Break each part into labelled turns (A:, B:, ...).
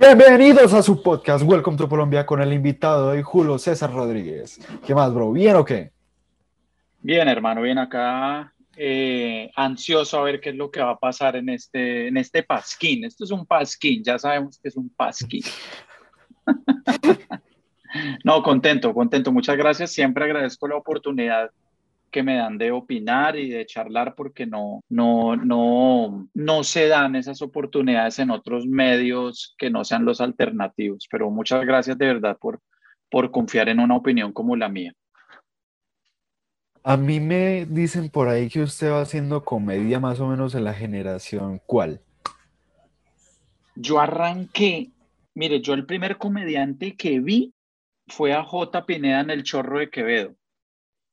A: Bienvenidos a su podcast Welcome to Colombia con el invitado de Julio César Rodríguez. ¿Qué más, bro? ¿Bien o qué?
B: Bien, hermano, bien acá. eh, ansioso a ver qué es lo que va a pasar en este, en este pasquín. Esto es un pasquín, ya sabemos que es un pasquín. No, contento, contento. Muchas gracias. Siempre agradezco la oportunidad que me dan de opinar y de charlar porque no, no, no, no se dan esas oportunidades en otros medios que no sean los alternativos. Pero muchas gracias de verdad por, por confiar en una opinión como la mía.
A: A mí me dicen por ahí que usted va haciendo comedia más o menos en la generación. ¿Cuál?
B: Yo arranqué, mire, yo el primer comediante que vi fue a J. Pineda en El Chorro de Quevedo.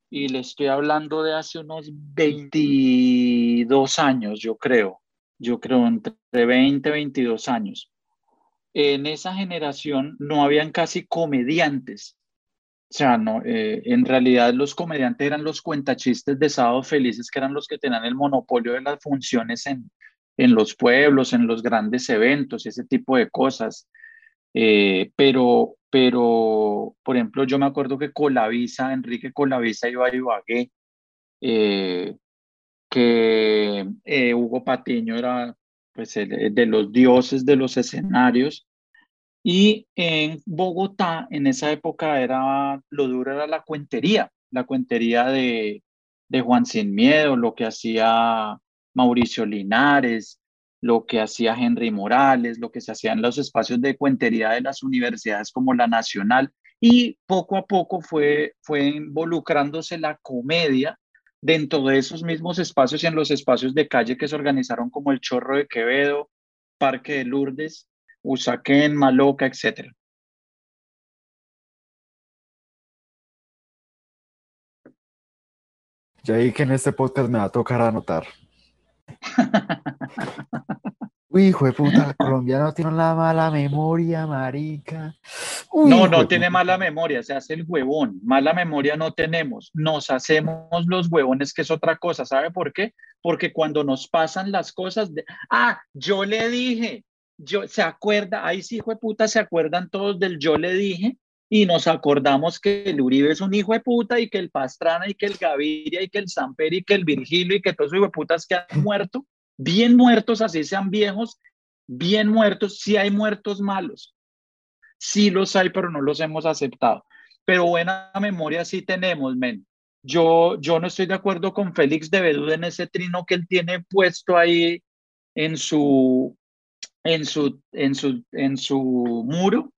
B: Y le estoy hablando de hace unos 22 años, yo creo. Yo creo entre 20 y 22 años. En esa generación no habían casi comediantes. O sea, no, eh, en realidad los comediantes eran los cuentachistes de Sábados Felices, que eran los que tenían el monopolio de las funciones en, en los pueblos, en los grandes eventos y ese tipo de cosas. Eh, pero, pero, por ejemplo, yo me acuerdo que Colavisa, Enrique Colavisa iba a Ibagué, eh, que eh, Hugo Patiño era pues, el- de los dioses de los escenarios. Y en Bogotá, en esa época, era, lo duro era la cuentería, la cuentería de, de Juan Sin Miedo, lo que hacía Mauricio Linares, lo que hacía Henry Morales, lo que se hacía en los espacios de cuentería de las universidades como la Nacional. Y poco a poco fue, fue involucrándose la comedia dentro de esos mismos espacios y en los espacios de calle que se organizaron como el Chorro de Quevedo, Parque de Lourdes, Usaquén, Maloca, etcétera.
A: Ya vi que en este podcast me va a tocar anotar. Uy, hijo de puta, el colombiano tiene la mala memoria, marica. Uy,
B: No, no tiene mala memoria, se hace el huevón. Mala memoria no tenemos. Nos hacemos los huevones, que es otra cosa. ¿Sabe por qué? Porque cuando nos pasan las cosas, de, ah, yo le dije, yo, se acuerda, ahí sí, hijo de puta, se acuerdan todos del yo le dije y nos acordamos que el Uribe es un hijo de puta y que el Pastrana y que el Gaviria y que el Samper y que el Virgilio y que todos esos hijo de putas que han muerto, bien muertos, así sean viejos, bien muertos, sí hay muertos malos. Sí los hay, pero no los hemos aceptado. Pero buena memoria sí tenemos, men. Yo, yo no estoy de acuerdo con Félix de Bedú en ese trino que él tiene puesto ahí en su, en su, en su, en su muro,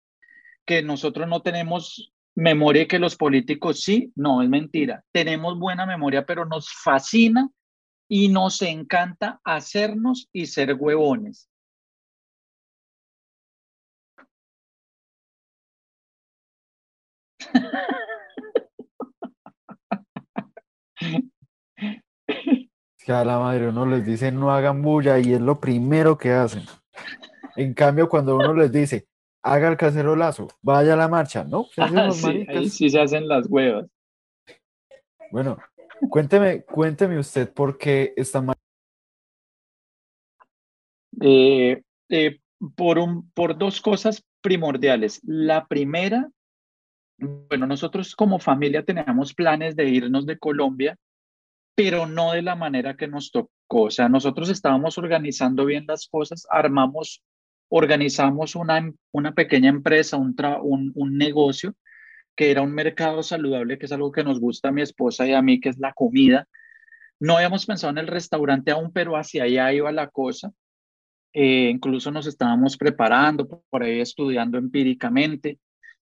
B: que nosotros no tenemos memoria y que los políticos sí. No, es mentira. Tenemos buena memoria, pero nos fascina y nos encanta hacernos y ser huevones.
A: Es que a la madre uno les dice no hagan bulla y es lo primero que hacen. En cambio, cuando uno les dice haga el cacerolazo, vaya a la marcha, ¿no? Se hacen
B: Ah, sí, ahí sí se hacen las huevas.
A: Bueno, cuénteme, cuénteme usted por qué está mal.
B: Eh, eh, por, un, por dos cosas primordiales. La primera, bueno, nosotros como familia teníamos planes de irnos de Colombia, pero no de la manera que nos tocó. O sea, nosotros estábamos organizando bien las cosas, armamos, organizamos una, una pequeña empresa, un, tra- un, un negocio que era un mercado saludable, que es algo que nos gusta a mi esposa y a mí, que es la comida. No habíamos pensado en el restaurante aún, pero hacia allá iba la cosa. Eh, incluso nos estábamos preparando, por ahí estudiando empíricamente,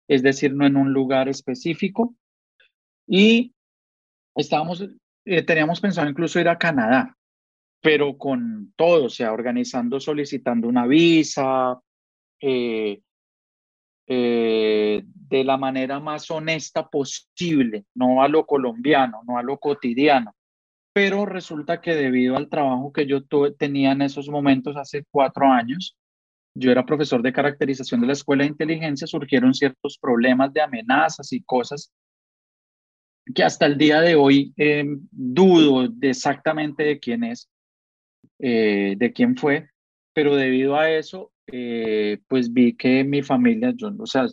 B: es decir, no en un lugar específico. Y estábamos, eh, teníamos pensado incluso ir a Canadá, pero con todo, o sea, organizando, solicitando una visa, eh, eh, de la manera más honesta posible, no a lo colombiano, no a lo cotidiano. Pero resulta que debido al trabajo que yo tenía en esos momentos hace cuatro años, yo era profesor de caracterización de la Escuela de Inteligencia, surgieron ciertos problemas de amenazas y cosas que hasta el día de hoy eh, dudo de exactamente de quién es, eh, de quién fue, pero debido a eso eh, pues vi que mi familia, yo, o sea,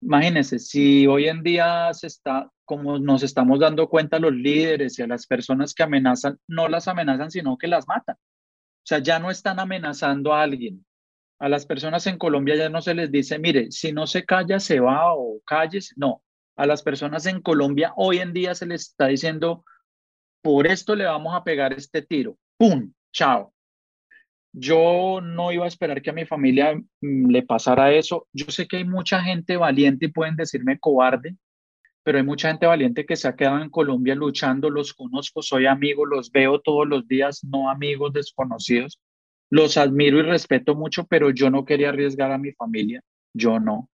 B: imagínense, si hoy en día se está, como nos estamos dando cuenta los líderes y a las personas que amenazan, no las amenazan, sino que las matan. O sea, ya no están amenazando a alguien. A las personas en Colombia ya no se les dice, mire, si no se calla, se va o calles. No, a las personas en Colombia hoy en día se les está diciendo, por esto le vamos a pegar este tiro. ¡Pum! Chao. Yo no iba a esperar que a mi familia mm, le pasara eso. Yo sé que hay mucha gente valiente y pueden decirme cobarde, pero hay mucha gente valiente que se ha quedado en Colombia luchando. Los conozco, soy amigo, los veo todos los días, no amigos desconocidos. Los admiro y respeto mucho, pero yo no quería arriesgar a mi familia. Yo no.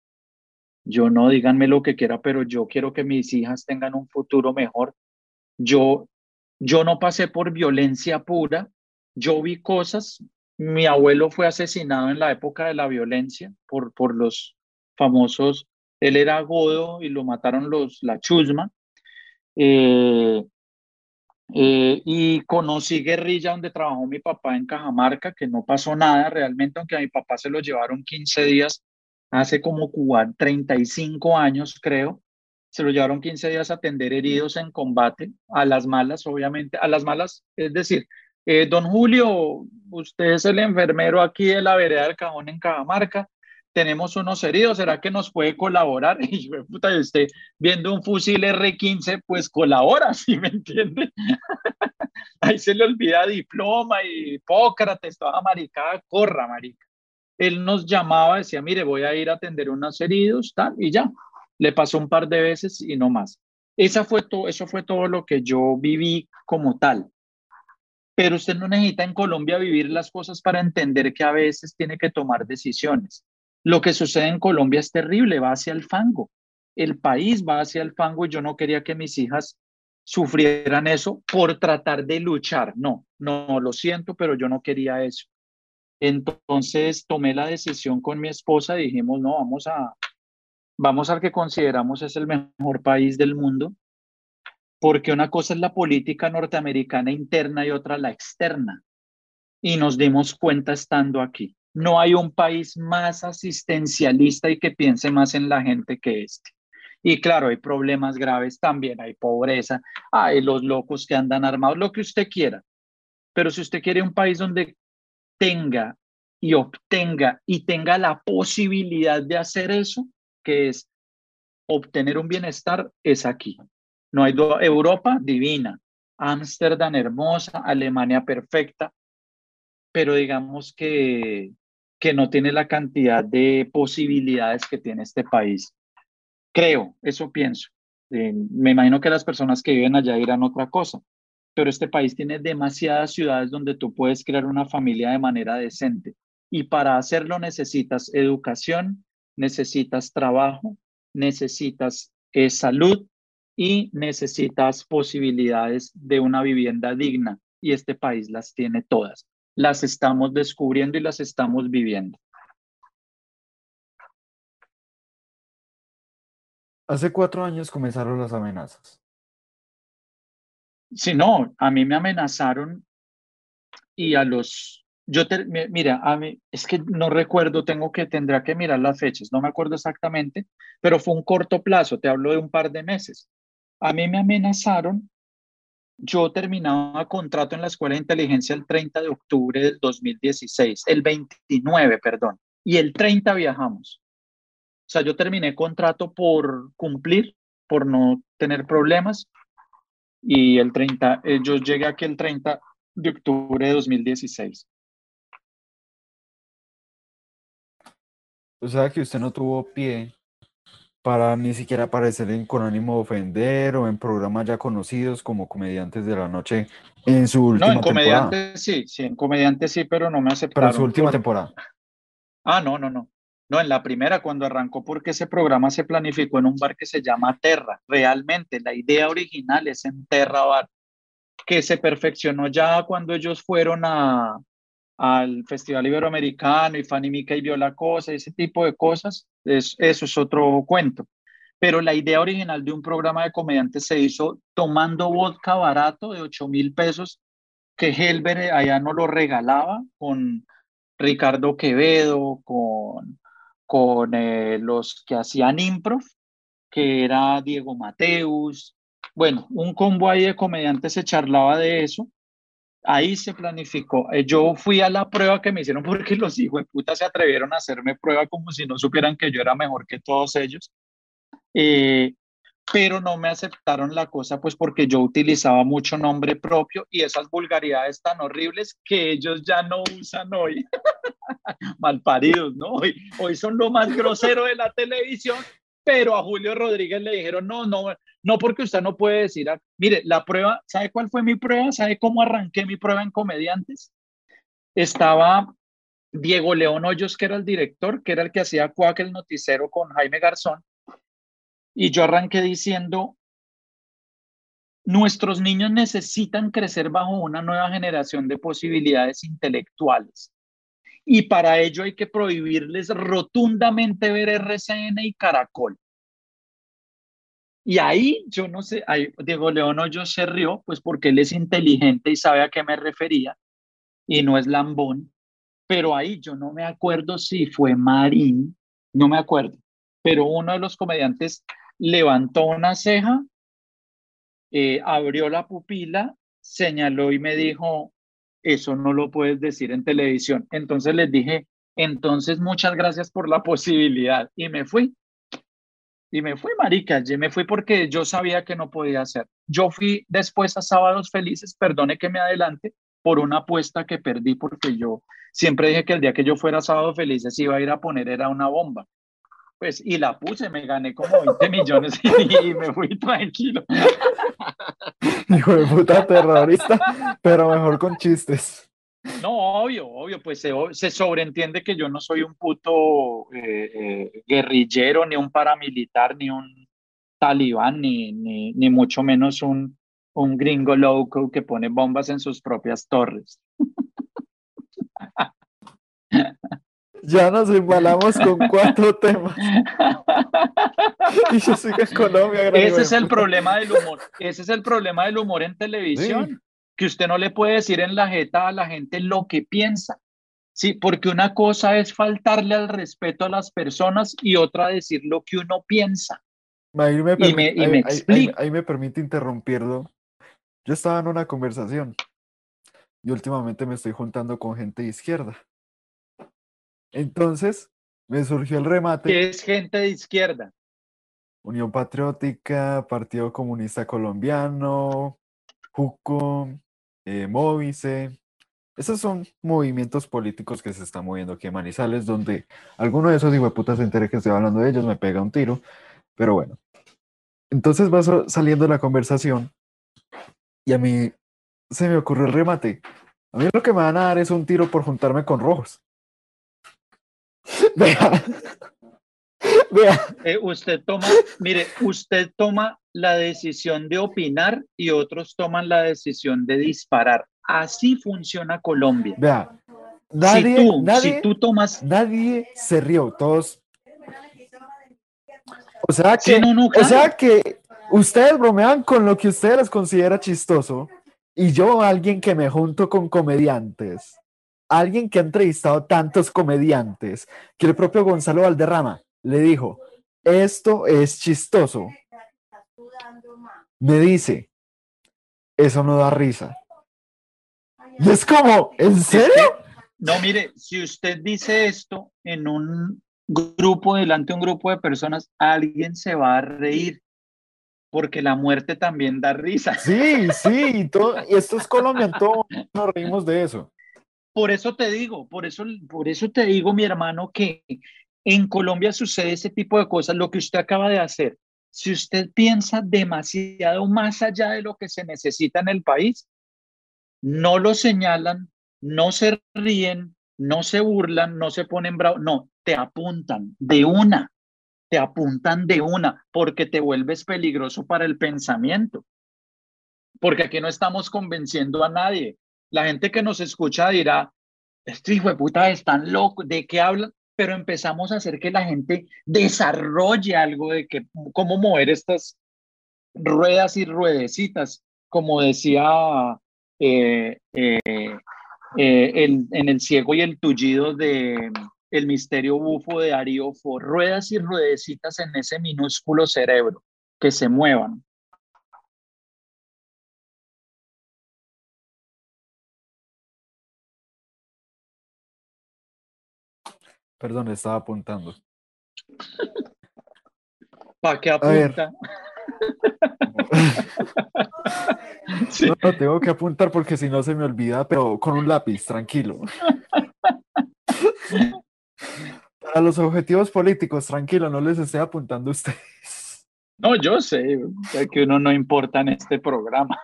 B: Yo no, díganme lo que quiera, pero yo quiero que mis hijas tengan un futuro mejor. Yo, yo no pasé por violencia pura. Yo vi cosas, mi abuelo fue asesinado en la época de la violencia por, por los famosos, él era godo y lo mataron los, la chusma. Eh, eh, y conocí guerrilla donde trabajó mi papá en Cajamarca, que no pasó nada realmente, aunque a mi papá se lo llevaron 15 días, hace como 35 años creo, se lo llevaron 15 días a atender heridos en combate, a las malas, obviamente, a las malas, es decir, eh, don Julio, usted es el enfermero aquí de la vereda del Cajón en Cajamarca. Tenemos unos heridos, ¿será que nos puede colaborar? Y yo, puta, usted viendo un fusil R15, pues colabora, ¿sí me entiende? Ahí se le olvida diploma y Hipócrates, toda maricada, corra, marica. Él nos llamaba, decía, mire, voy a ir a atender unos heridos, tal, y ya. Le pasó un par de veces y no más. Esa fue todo, eso fue todo lo que yo viví como tal pero usted no necesita en Colombia vivir las cosas para entender que a veces tiene que tomar decisiones. Lo que sucede en Colombia es terrible, va hacia el fango. El país va hacia el fango y yo no quería que mis hijas sufrieran eso por tratar de luchar. No, no, lo siento, pero yo no quería eso. Entonces tomé la decisión con mi esposa y dijimos, no, vamos a, vamos al que consideramos es el mejor país del mundo porque una cosa es la política norteamericana interna y otra la externa. Y nos dimos cuenta estando aquí. No hay un país más asistencialista y que piense más en la gente que este. Y claro, hay problemas graves también, hay pobreza, hay los locos que andan armados, lo que usted quiera. Pero si usted quiere un país donde tenga y obtenga y tenga la posibilidad de hacer eso, que es obtener un bienestar, es aquí. No hay Europa divina, Ámsterdam hermosa, Alemania perfecta, pero digamos que, que no tiene la cantidad de posibilidades que tiene este país. Creo, eso pienso. Eh, me imagino que las personas que viven allá dirán otra cosa, pero este país tiene demasiadas ciudades donde tú puedes crear una familia de manera decente. Y para hacerlo necesitas educación, necesitas trabajo, necesitas eh, salud y necesitas posibilidades de una vivienda digna y este país las tiene todas. Las estamos descubriendo y las estamos viviendo.
A: Hace cuatro años comenzaron las amenazas.
B: Sí, no, a mí me amenazaron y a los yo, mira, a mí, es que no recuerdo, tengo que, tendrá que mirar las fechas, no me acuerdo exactamente, pero fue un corto plazo, te hablo de un par de meses. A mí me amenazaron. Yo terminaba contrato en la Escuela de Inteligencia el 30 de octubre del 2016, el 29, perdón, y el 30 viajamos. O sea, yo terminé contrato por cumplir, por no tener problemas, y el 30, eh, yo llegué aquí el 30 de octubre de 2016. O
A: sea que usted no tuvo pie para ni siquiera aparecer en Con ánimo de ofender o en programas ya conocidos como Comediantes de la Noche en su última temporada. No, en Comediantes
B: sí, sí, en Comediantes sí, pero no me aceptaron.
A: Pero su última temporada.
B: Ah, no, no, no. No, en la primera, cuando arrancó, porque ese programa se planificó en un bar que se llama Terra. Realmente, la idea original es en Terra Bar, que se perfeccionó ya cuando ellos fueron a, al Festival Iberoamericano y Fanny Mica y vio la cosa, ese tipo de cosas, es, eso es otro cuento. Pero la idea original de un programa de comediantes se hizo tomando vodka barato de 8 mil pesos que Helber allá no lo regalaba con, Ricardo Quevedo, con, con eh, los que hacían improv, que era Diego Mateus. Bueno, un combo ahí de comediantes se charlaba de eso. Ahí se planificó. Eh, yo fui a la prueba que me hicieron porque los hijos de puta se atrevieron a hacerme prueba como si no supieran que yo era mejor que todos ellos. Eh, pero no me aceptaron la cosa pues porque yo utilizaba mucho nombre propio y esas vulgaridades tan horribles que ellos ya no usan hoy. Malparidos, ¿no? Hoy, hoy son lo más grosero de la televisión, pero a Julio Rodríguez le dijeron, no, no, no, porque usted no puede decir, mire, la prueba, ¿sabe cuál fue mi prueba? ¿Sabe cómo arranqué mi prueba en comediantes? Estaba Diego León Hoyos, que era el director, que era el que hacía Cuac el noticiero con Jaime Garzón, y yo arranqué diciendo, nuestros niños necesitan crecer bajo una nueva generación de posibilidades intelectuales. Y para ello hay que prohibirles rotundamente ver RCN y Caracol. Y ahí yo no sé, Diego León yo se rió, pues porque él es inteligente y sabe a qué me refería y no es lambón. Pero ahí yo no me acuerdo si fue Marín, no me acuerdo, pero uno de los comediantes levantó una ceja, eh, abrió la pupila, señaló y me dijo, eso no lo puedes decir en televisión. Entonces les dije, entonces muchas gracias por la posibilidad. Y me fui. Y me fui, marica, yo me fui porque yo sabía que no podía hacer. Yo fui después a Sábados Felices, perdone que me adelante, por una apuesta que perdí porque yo siempre dije que el día que yo fuera a Sábados Felices iba a ir a poner era una bomba. Pues, y la puse, me gané como 20 millones y, me fui tranquilo.
A: Hijo de puta terrorista, pero mejor con chistes.
B: No, obvio, obvio, pues se, sobreentiende que yo no soy un puto eh, eh, guerrillero, ni un paramilitar, ni un talibán, ni, ni, ni mucho menos un, un gringo loco que pone bombas en sus propias torres.
A: Ya nos embalamos con cuatro temas. y yo sigo en Colombia.
B: Ese es el problema del humor. Ese es el problema del humor en televisión. Que usted no le puede decir en la jeta a la gente lo que piensa. Sí, porque una cosa es faltarle al respeto a las personas y otra decir lo que uno piensa.
A: Ahí me, y me, y ahí me permite interrumpirlo. Yo estaba en una conversación y últimamente me estoy juntando con gente de izquierda. Entonces, me surgió el remate.
B: ¿Qué es gente de izquierda?
A: Unión Patriótica, Partido Comunista Colombiano, JUCO, eh, Móvice. Esos son movimientos políticos que se están moviendo aquí en Manizales, donde alguno de esos putas se entere que estoy hablando de ellos, me pega un tiro. Pero bueno. Entonces va saliendo la conversación y a mí se me ocurrió el remate. A mí lo que me van a dar es un tiro por juntarme con rojos. Vea.
B: Vea. Eh, usted toma, mire, usted toma la decisión de opinar y otros toman la decisión de disparar. Así funciona Colombia.
A: Vea. Nadie, si, tú, nadie, tú tomas. Nadie se rió, todos. O sea que, o sea que ustedes bromean con lo que ustedes les considera chistoso y yo, alguien que me junto con comediantes, alguien que ha entrevistado tantos comediantes, que el propio Gonzalo Valderrama le dijo, esto es chistoso. Me dice, eso no da risa. Y es como, ¿en serio?
B: No, mire, si usted dice esto en un grupo, delante de un grupo de personas, alguien se va a reír porque la muerte también da risa.
A: Sí, sí, todo, y esto es Colombia, todos nos reímos de eso.
B: Por eso te digo, por eso, por eso te digo, mi hermano, que en Colombia sucede ese tipo de cosas, lo que usted acaba de hacer. Si usted piensa demasiado más allá de lo que se necesita en el país, no lo señalan, no se ríen, no se burlan, no se ponen bravos, no, te apuntan de una te apuntan de una porque te vuelves peligroso para el pensamiento. Porque aquí no estamos convenciendo a nadie. La gente que nos escucha dirá, este hijo de puta están locos, ¿de qué hablan? Pero empezamos a hacer que la gente desarrolle algo de que, cómo mover estas ruedas y ruedecitas, como decía eh, eh, eh, en el ciego y el tullido de el misterio bufo de Ariofo, ruedas y ruedecitas en ese minúsculo cerebro, que se muevan.
A: Perdón, estaba apuntando.
B: ¿Para qué apunta?
A: No, tengo que apuntar porque si no se me olvida, pero con un lápiz, tranquilo. Para los objetivos políticos, tranquilo, no les estoy apuntando a ustedes.
B: No, yo sé que uno no importa en este programa.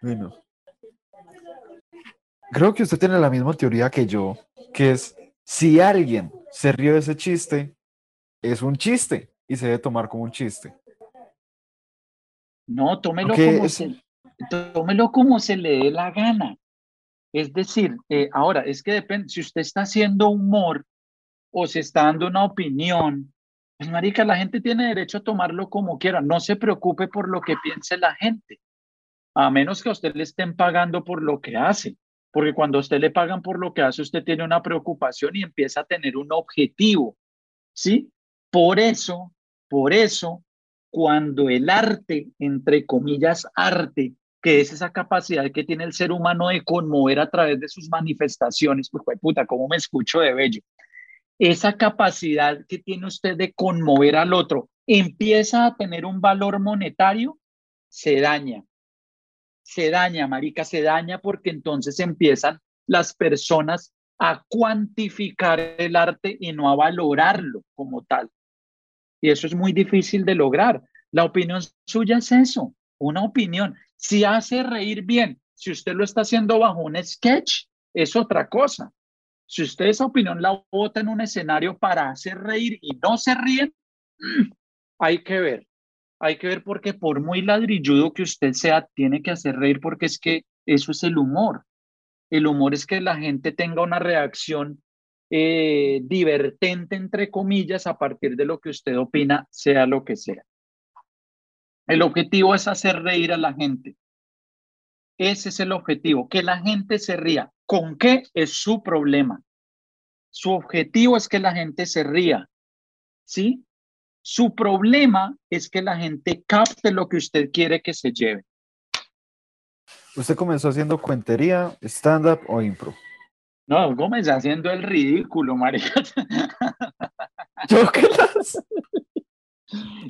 A: Bueno, creo que usted tiene la misma teoría que yo, que es si alguien se rió de ese chiste, es un chiste y se debe tomar como un chiste.
B: No, tómelo, como, se, tómelo como se le dé la gana. Es decir, eh, ahora, es que depende, si usted está haciendo humor o se está dando una opinión, pues marica, la gente tiene derecho a tomarlo como quiera. No se preocupe por lo que piense la gente, a menos que a usted le estén pagando por lo que hace. Porque cuando a usted le pagan por lo que hace, usted tiene una preocupación y empieza a tener un objetivo. ¿Sí? Por eso, por eso, cuando el arte, entre comillas, arte, que es esa capacidad que tiene el ser humano de conmover a través de sus manifestaciones, pues puta, ¿cómo me escucho de bello? Esa capacidad que tiene usted de conmover al otro empieza a tener un valor monetario, se daña. Se daña, marica, se daña porque entonces empiezan las personas a cuantificar el arte y no a valorarlo como tal. Y eso es muy difícil de lograr. La opinión suya es eso, una opinión. Si hace reír bien, si usted lo está haciendo bajo un sketch, es otra cosa. Si usted esa opinión la vota en un escenario para hacer reír y no se ríen, hay que ver. Hay que ver porque por muy ladrilludo que usted sea, tiene que hacer reír porque es que eso es el humor. El humor es que la gente tenga una reacción eh, divertente, entre comillas, a partir de lo que usted opina, sea lo que sea. El objetivo es hacer reír a la gente. Ese es el objetivo, que la gente se ría. ¿Con qué es su problema? Su objetivo es que la gente se ría. ¿Sí? Su problema es que la gente capte lo que usted quiere que se lleve.
A: ¿Usted comenzó haciendo cuentería, stand-up o impro?
B: No, comenzó haciendo el ridículo, María.
A: ¿Yo qué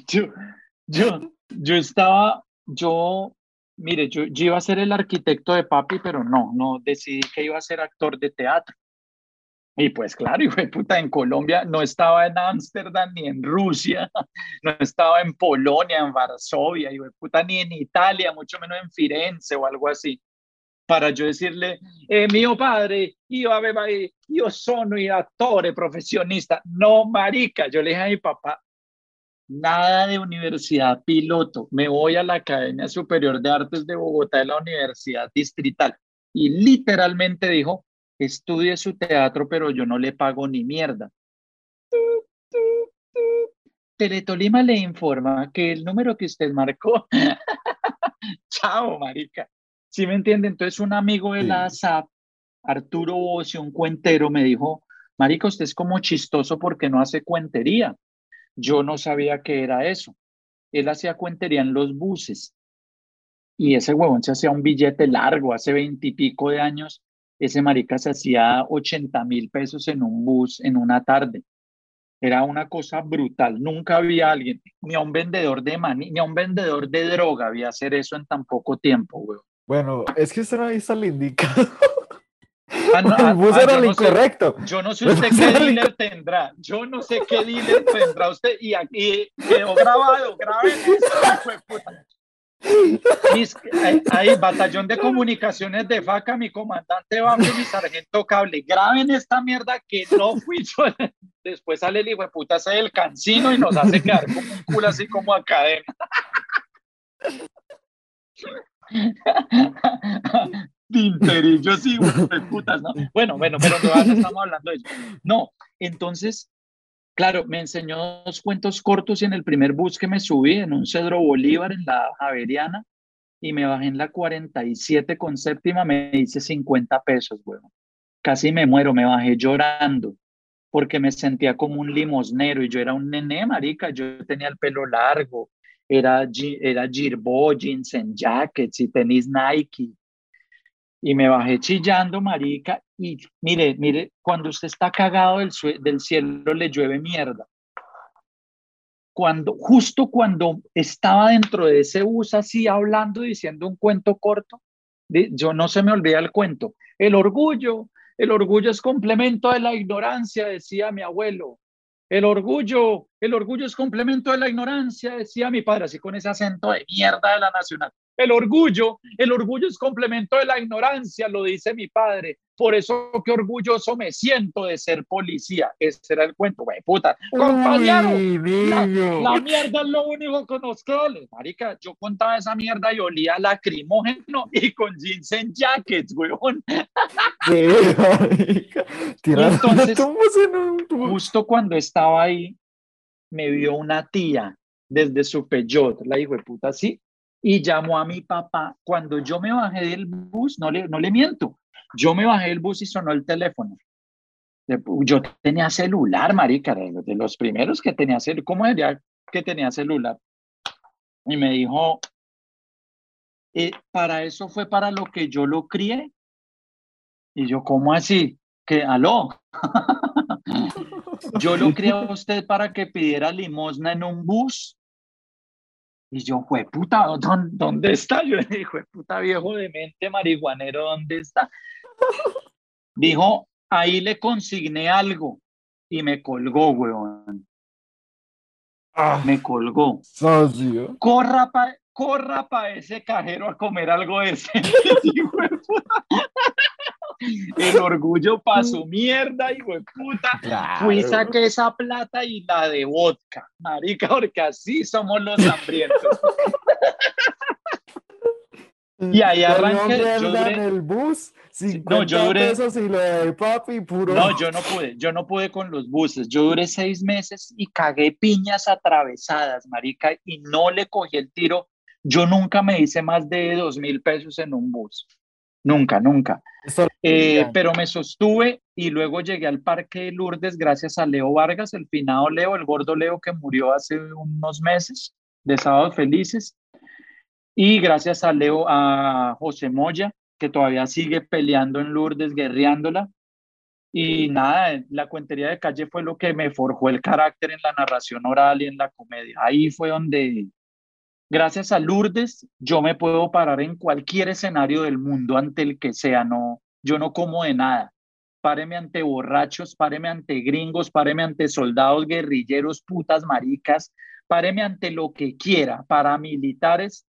B: yo, yo, yo estaba, yo, mire, yo, iba a ser el arquitecto de papi, pero no, no, decidí que iba a ser actor de teatro. Y pues claro, y fue puta, en Colombia no estaba en Ámsterdam ni en Rusia, no estaba en Polonia, en Varsovia, y puta, ni en Italia, mucho menos en Firenze o algo así. Para yo decirle, eh, mio padre, yo, yo soy actor profesionista. No, marica, yo le dije a mi papá, nada de universidad piloto, me voy a la Academia Superior de Artes de Bogotá de la Universidad Distrital. Y literalmente dijo, estudie su teatro, pero yo no le pago ni mierda. Teletolima le informa que el número que usted marcó, chao, marica. ¿Sí me entiende? Entonces un amigo de la SAP, Arturo Bocio, un cuentero, me dijo, marica, usted es como chistoso porque no hace cuentería. Yo no sabía qué era eso. Él hacía cuentería en los buses y ese huevón se hacía un billete largo hace veintipico de años. Ese marica se hacía 80 mil pesos en un bus en una tarde. Era una cosa brutal. Nunca había alguien, ni a un vendedor de maní, ni a un vendedor de droga había hacer eso en tan poco tiempo, huevón.
A: Bueno, es que usted no está le indicado. Ah, el ah, bus ah, era lo incorrecto.
B: yo no sé usted qué dealer tendrá. Yo no sé qué dealer tendrá usted. Y aquí quedó grabado. Graben eso. Ahí, batallón de comunicaciones de FACA, mi comandante va mi sargento cable. Graben esta mierda que no fui yo. Después sale el hijo de puta, hace el cancino y nos hace quedar como un culo así como a cadena. yo sí, putas, ¿no? Bueno, bueno, pero no estamos hablando de eso. No, entonces, claro, me enseñó dos cuentos cortos en el primer bus que me subí, en un Cedro Bolívar, en la Javeriana. y me bajé en la 47 con séptima, me hice 50 pesos, weón. Casi me muero, me bajé llorando porque me sentía como un limosnero y yo era un nené, marica, yo tenía el pelo largo, era, era Girbo, and jackets y tenis Nike. Y me bajé chillando, marica, y mire, mire, cuando usted está cagado del, del cielo le llueve mierda. Cuando, justo cuando estaba dentro de ese bus así hablando, diciendo un cuento corto, yo no se me olvida el cuento. El orgullo, el orgullo es complemento de la ignorancia, decía mi abuelo. El orgullo, el orgullo es complemento de la ignorancia, decía mi padre, así con ese acento de mierda de la nacional. El orgullo, el orgullo es complemento de la ignorancia, lo dice mi padre. Por eso qué orgulloso me siento de ser policía. Ese era el cuento, güey, puta. Compañero, la, mierda es lo único que nos queda. Marica, yo contaba esa mierda y olía lacrimógeno y con jeans en jackets, weón. Entonces, justo cuando estaba ahí, me vio una tía desde su Peugeot, la hijo de puta, sí, y llamó a mi papá. Cuando yo me bajé del bus, no le, no le miento, yo me bajé del bus y sonó el teléfono. Yo tenía celular, marica, de los primeros que tenía celular. ¿Cómo diría que tenía celular? Y me dijo, eh, para eso fue para lo que yo lo crié. Y yo, ¿cómo así? Que, aló. yo lo crié a usted para que pidiera limosna en un bus. Y yo, fue puta, ¿dónde, está? Yo le dije, puta viejo de mente marihuanero, ¿dónde está? Dijo, ahí le consigné algo y me colgó, weón. Ah, me colgó. Corra para corra pa ese cajero a comer algo ese. El orgullo pasó mierda, hijo de puta. Fui, saqué esa plata y la de vodka, marica, porque así somos los hambrientos. y ahí arranqué. Yo duré,
A: en el bus, no, yo duré, pesos y lo de papi, puro.
B: No, yo no pude, yo no pude con los buses. Yo duré seis meses y cagué piñas atravesadas, marica, y no le cogí el tiro. Yo nunca me hice más de dos mil pesos en un bus. Nunca, nunca. Eh, pero me sostuve y luego llegué al Parque de Lourdes gracias a Leo Vargas, el finado Leo, el gordo Leo que murió hace unos meses de Sábados Felices. Y gracias a Leo, a José Moya, que todavía sigue peleando en Lourdes, guerreándola. Y nada, la cuentería de calle fue lo que me forjó el carácter en la narración oral y en la comedia. Ahí fue donde Gracias a Lourdes, yo me puedo parar en cualquier escenario del mundo ante el que sea, no, yo no como de nada. Páreme ante borrachos, páreme ante gringos, páreme ante soldados, guerrilleros, putas, maricas, páreme ante lo que quiera, paramilitares.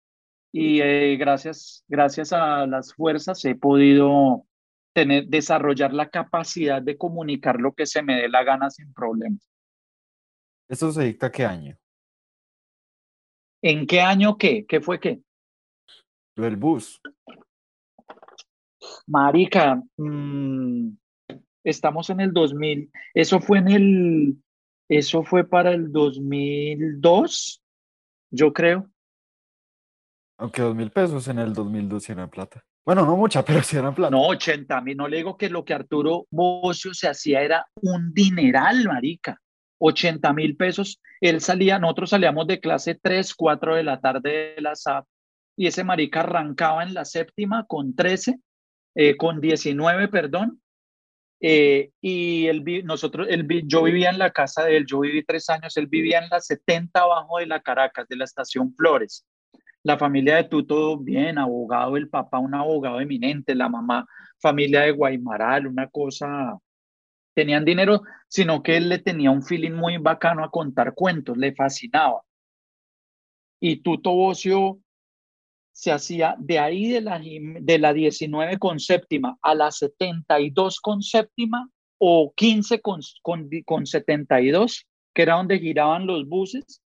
B: Y eh, gracias, gracias a las fuerzas he podido tener, desarrollar la capacidad de comunicar lo que se me dé la gana sin problemas.
A: ¿Eso se dicta qué año?
B: ¿En qué año qué? ¿Qué fue qué?
A: El bus.
B: Marica, mm, estamos en el 2000. Eso fue en el, eso fue para el 2002, yo creo.
A: Aunque dos mil pesos en el 2002 era plata. Bueno, no mucha, pero sí eran plata.
B: No, 80 mil. No le digo que lo que Arturo Bocio se hacía era un dineral, marica. 80 mil pesos. Él salía, nosotros salíamos de clase 3, 4 de la tarde de la SAP y ese marica arrancaba en la séptima con 13, eh, con 19, perdón. Eh, y él, nosotros, él, yo vivía en la casa de él, yo viví tres años, él vivía en la 70 abajo de la Caracas, de la estación Flores. La familia de Tuto, bien, abogado, el papá, un abogado eminente, la mamá, familia de Guaymaral, una cosa tenían dinero, sino que él le tenía un feeling muy bacano a contar cuentos, le fascinaba. Y Tuto Bocio se hacía de ahí de la, de la 19 con séptima a la 72 con séptima o 15 con, con, con 72, que era donde giraban los buses,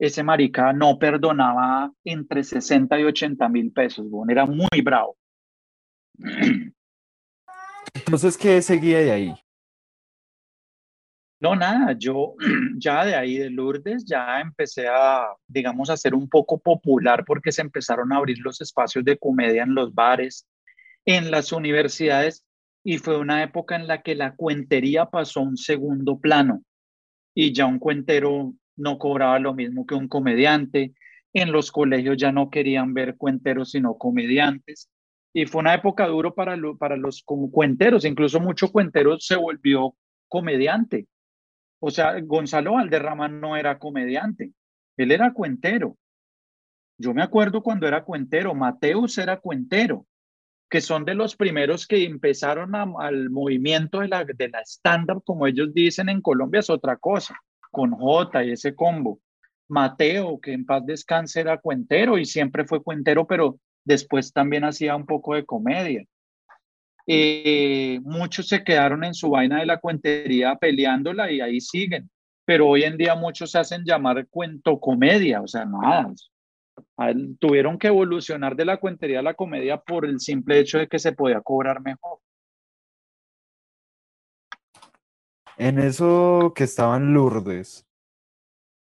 B: ese marica no perdonaba entre 60 y 80 mil pesos, bueno, era muy bravo.
A: Entonces, ¿qué seguía de ahí?
B: No, nada, yo ya de ahí de Lourdes ya empecé a, digamos, a ser un poco popular porque se empezaron a abrir los espacios de comedia en los bares, en las universidades y fue una época en la que la cuentería pasó a un segundo plano y ya un cuentero no cobraba lo mismo que un comediante, en los colegios ya no querían ver cuenteros sino comediantes y fue una época duro para, para los cuenteros, incluso mucho cuentero se volvió comediante o sea, Gonzalo Valderrama no era comediante, él era cuentero. Yo me acuerdo cuando era cuentero, Mateus era cuentero, que son de los primeros que empezaron al movimiento de la, de la stand-up, como ellos dicen en Colombia, es otra cosa, con J y ese combo. Mateo, que en paz descanse, era cuentero y siempre fue cuentero, pero después también hacía un poco de comedia. Eh, muchos se quedaron en su vaina de la cuentería peleándola y ahí siguen. Pero hoy en día muchos se hacen llamar cuento comedia, o sea, nada. Tuvieron que evolucionar de la cuentería a la comedia por el simple hecho de que se podía cobrar mejor.
A: En eso que estaban Lourdes,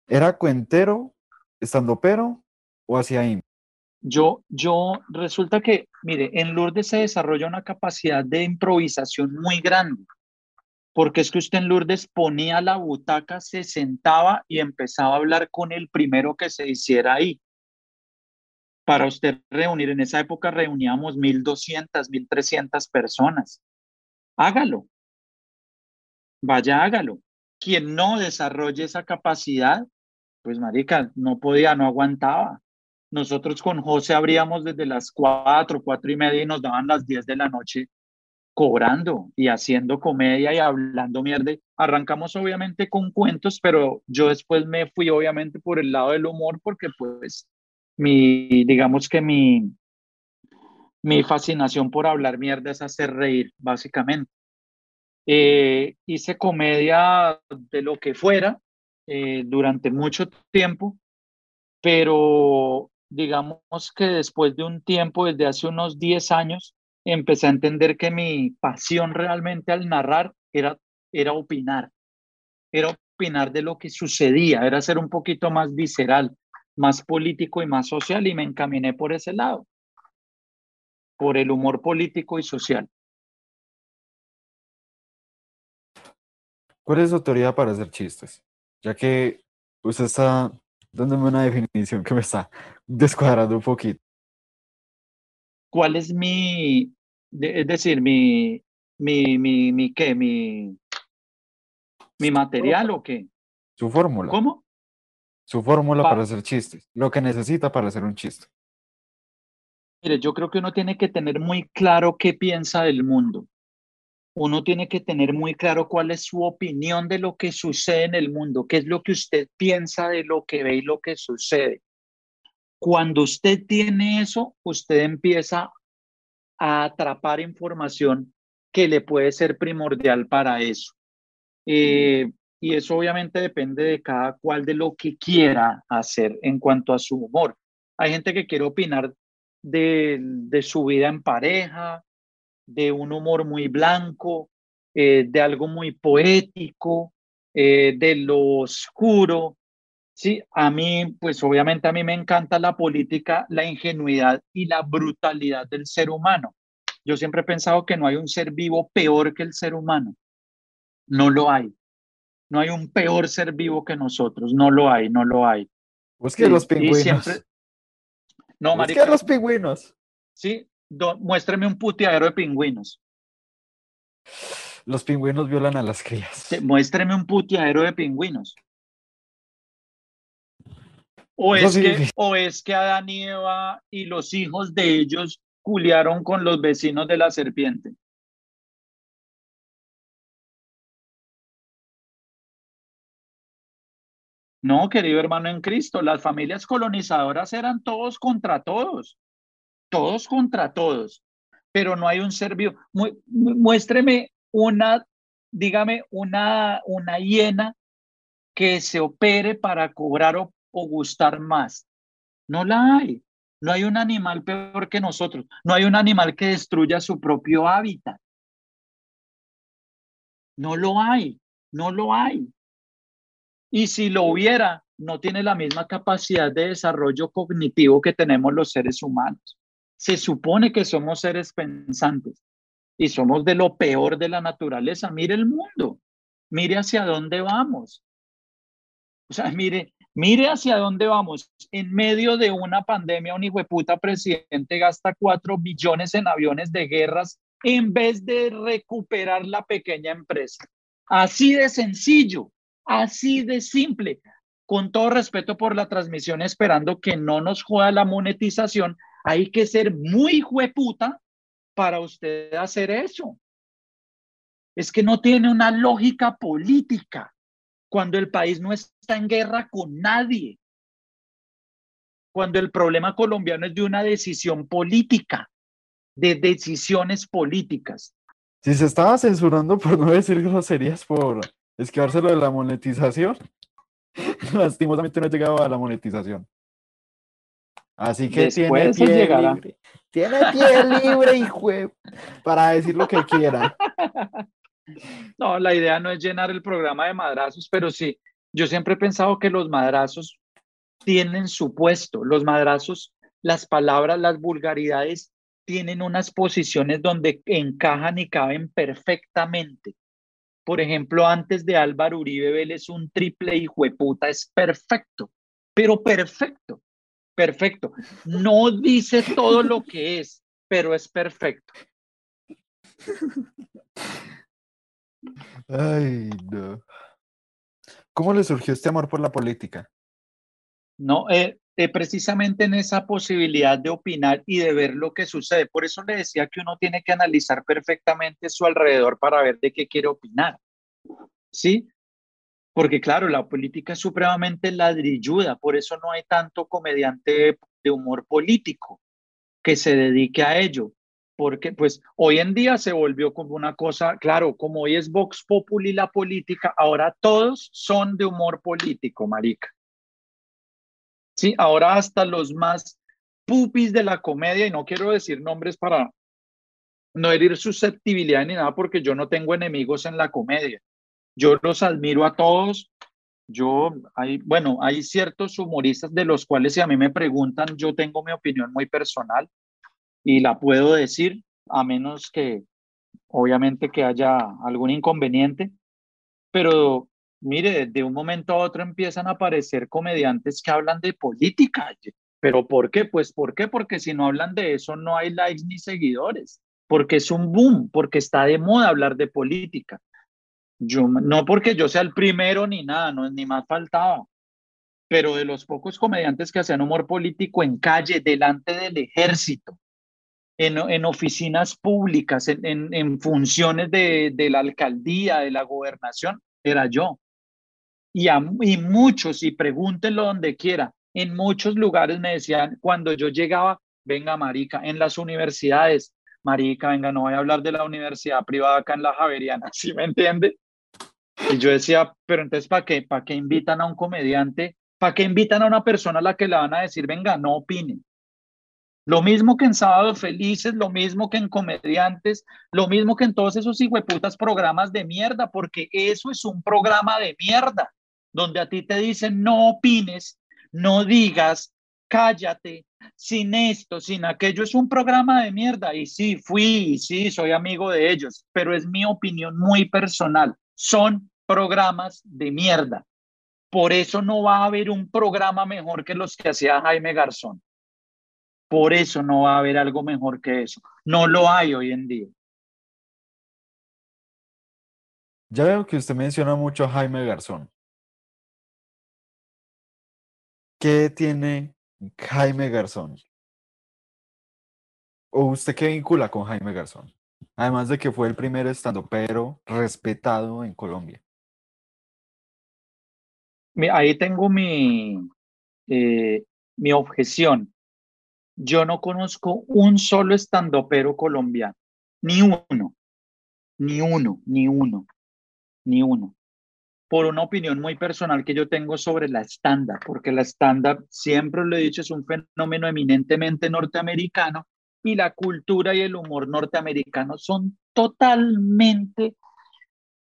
A: ¿era cuentero, estando pero o hacía ahí?
B: Yo, yo, resulta que, mire, en Lourdes se desarrolla una capacidad de improvisación muy grande, porque es que usted en Lourdes ponía la butaca, se sentaba y empezaba a hablar con el primero que se hiciera ahí. Para usted reunir, en esa época reuníamos 1.200, 1.300 personas. Hágalo. Vaya, hágalo. Quien no desarrolle esa capacidad, pues marica, no podía, no aguantaba. Nosotros con José abríamos desde las cuatro, cuatro y media y nos daban las diez de la noche cobrando y haciendo comedia y hablando mierda. Arrancamos obviamente con cuentos, pero yo después me fui obviamente por el lado del humor porque pues mi, digamos que mi, mi fascinación por hablar mierda es hacer reír, básicamente. Eh, hice comedia de lo que fuera eh, durante mucho tiempo, pero digamos que después de un tiempo, desde hace unos 10 años, empecé a entender que mi pasión realmente al narrar era, era opinar, era opinar de lo que sucedía, era ser un poquito más visceral, más político y más social y me encaminé por ese lado, por el humor político y social.
A: ¿Cuál es su autoridad para hacer chistes? Ya que usted está dándome una definición que me está descuadrando un poquito.
B: ¿Cuál es mi, es decir, mi, mi, mi, mi qué, mi, mi material o qué?
A: Su fórmula.
B: ¿Cómo?
A: Su fórmula para hacer chistes, lo que necesita para hacer un chiste.
B: Mire, yo creo que uno tiene que tener muy claro qué piensa del mundo uno tiene que tener muy claro cuál es su opinión de lo que sucede en el mundo, qué es lo que usted piensa de lo que ve y lo que sucede. Cuando usted tiene eso, usted empieza a atrapar información que le puede ser primordial para eso. Eh, y eso obviamente depende de cada cual de lo que quiera hacer en cuanto a su humor. Hay gente que quiere opinar de, de su vida en pareja, de un humor muy blanco, eh, de algo muy poético, eh, de lo oscuro. Sí, a mí, pues obviamente a mí me encanta la política, la ingenuidad y la brutalidad del ser humano. Yo siempre he pensado que no hay un ser vivo peor que el ser humano. No lo hay. No hay un peor ser vivo que nosotros. No lo hay, no lo hay.
A: Busque los pingüinos.
B: No,
A: Busque los pingüinos.
B: Sí, muéstreme un puteadero de pingüinos.
A: Los pingüinos violan a las crías.
B: muéstreme un puteadero de pingüinos. O es, que, o es que Adán y Eva y los hijos de ellos culiaron con los vecinos de la serpiente. No, querido hermano en Cristo, las familias colonizadoras eran todos contra todos todos contra todos, pero no hay un ser vivo. muéstreme una, dígame, una, una hiena que se opere para cobrar o, o gustar más. No la hay. No hay un animal peor que nosotros. No hay un animal que destruya su propio hábitat. No lo hay. No lo hay. Y si lo hubiera, no tiene la misma capacidad de desarrollo cognitivo que tenemos los seres humanos. Se supone que somos seres pensantes y somos de lo peor de la naturaleza. Mire el mundo, mire hacia dónde vamos. O sea, mire, mire hacia dónde vamos. En medio de una pandemia, un hijo de puta presidente gasta cuatro billones en aviones de guerras en vez de recuperar la pequeña empresa. Así de sencillo. Así de simple. Con todo respeto por la transmisión, esperando que no nos juega la monetización, hay que ser muy jueputa para usted hacer eso. Es que no tiene una lógica política cuando el país no está en guerra con nadie. Cuando el problema colombiano es de una decisión política, de decisiones políticas.
A: Si se estaba censurando por no decir groserías por esquivárselo de la monetización. Lastimosamente no he llegado a la monetización. Así que tiene pie libre. Tiene pie libre, hijo, para decir lo que quiera.
B: No, la idea no es llenar el programa de madrazos, pero sí, yo siempre he pensado que los madrazos tienen su puesto. Los madrazos, las palabras, las vulgaridades tienen unas posiciones donde encajan y caben perfectamente. Por ejemplo, antes de Álvaro Uribe Vélez, un triple hijo de puta es perfecto, pero perfecto, perfecto. No dice todo lo que es, pero es perfecto.
A: Ay, no. ¿Cómo le surgió este amor por la política?
B: No, eh, eh, precisamente en esa posibilidad de opinar y de ver lo que sucede. Por eso le decía que uno tiene que analizar perfectamente su alrededor para ver de qué quiere opinar. ¿Sí? Porque claro, la política es supremamente ladrilluda, por eso no hay tanto comediante de humor político que se dedique a ello. Porque pues hoy en día se volvió como una cosa, claro, como hoy es Vox Populi la política, ahora todos son de humor político, marica. Sí, ahora hasta los más pupis de la comedia, y no quiero decir nombres para no herir susceptibilidad ni nada, porque yo no tengo enemigos en la comedia. Yo los admiro a todos. Yo, hay, bueno, hay ciertos humoristas de los cuales si a mí me preguntan, yo tengo mi opinión muy personal y la puedo decir, a menos que obviamente que haya algún inconveniente, pero mire, de un momento a otro empiezan a aparecer comediantes que hablan de política. ¿Pero por qué? Pues ¿por qué? Porque si no hablan de eso no hay likes ni seguidores, porque es un boom, porque está de moda hablar de política. Yo, no porque yo sea el primero ni nada, no, ni más faltaba, pero de los pocos comediantes que hacían humor político en calle, delante del ejército, en, en oficinas públicas, en, en, funciones de, de la alcaldía, de la gobernación, era yo y, a, y muchos, y pregúntenlo donde quiera, en muchos lugares me decían, cuando yo llegaba, venga, Marica, en las universidades, Marica, venga, no voy a hablar de la universidad privada acá en la Javeriana, ¿sí me entiende? Y yo decía, pero entonces, ¿para qué? ¿Para qué invitan a un comediante? ¿Para qué invitan a una persona a la que le van a decir, venga, no opine? Lo mismo que en Sábados Felices, lo mismo que en Comediantes, lo mismo que en todos esos hijueputas programas de mierda, porque eso es un programa de mierda donde a ti te dicen no opines, no digas, cállate, sin esto, sin aquello, es un programa de mierda. Y sí, fui, y sí, soy amigo de ellos, pero es mi opinión muy personal. Son programas de mierda. Por eso no va a haber un programa mejor que los que hacía Jaime Garzón. Por eso no va a haber algo mejor que eso. No lo hay hoy en día.
A: Ya veo que usted menciona mucho a Jaime Garzón. ¿Qué tiene Jaime Garzón? ¿O usted qué vincula con Jaime Garzón? Además de que fue el primer estandopero respetado en Colombia.
B: Ahí tengo mi, eh, mi objeción. Yo no conozco un solo estandopero colombiano, ni uno, ni uno, ni uno, ni uno por una opinión muy personal que yo tengo sobre la stand-up, porque la stand-up, siempre lo he dicho, es un fenómeno eminentemente norteamericano y la cultura y el humor norteamericano son totalmente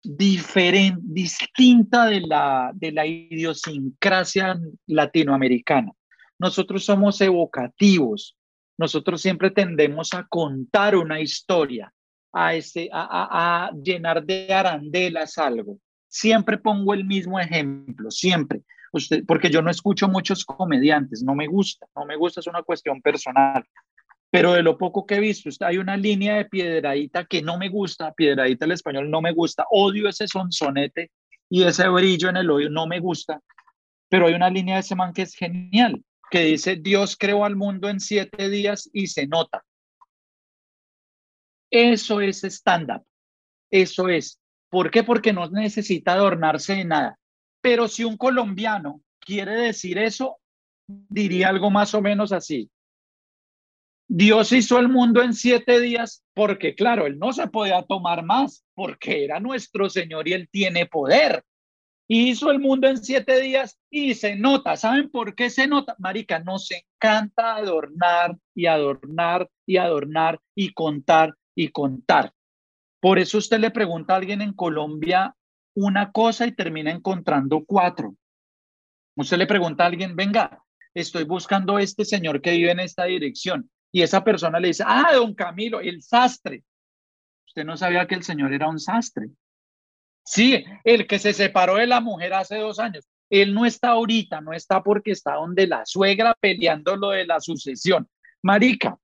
B: diferente, distinta de la, de la idiosincrasia latinoamericana. Nosotros somos evocativos, nosotros siempre tendemos a contar una historia, a, ese, a, a llenar de arandelas algo. Siempre pongo el mismo ejemplo, siempre. Usted, porque yo no escucho muchos comediantes, no me gusta, no me gusta, es una cuestión personal. Pero de lo poco que he visto, hay una línea de piedradita que no me gusta, piedradita el español no me gusta, odio ese sonsonete y ese brillo en el oído, no me gusta. Pero hay una línea de ese man que es genial, que dice, Dios creó al mundo en siete días y se nota. Eso es stand-up, eso es. ¿Por qué? Porque no necesita adornarse de nada. Pero si un colombiano quiere decir eso, diría algo más o menos así. Dios hizo el mundo en siete días porque, claro, él no se podía tomar más porque era nuestro Señor y él tiene poder. Hizo el mundo en siete días y se nota. ¿Saben por qué se nota? Marica, nos encanta adornar y adornar y adornar y contar y contar. Por eso usted le pregunta a alguien en Colombia una cosa y termina encontrando cuatro. Usted le pregunta a alguien, venga, estoy buscando este señor que vive en esta dirección. Y esa persona le dice, ah, don Camilo, el sastre. Usted no sabía que el señor era un sastre. Sí, el que se separó de la mujer hace dos años. Él no está ahorita, no está porque está donde la suegra peleando lo de la sucesión. Marica,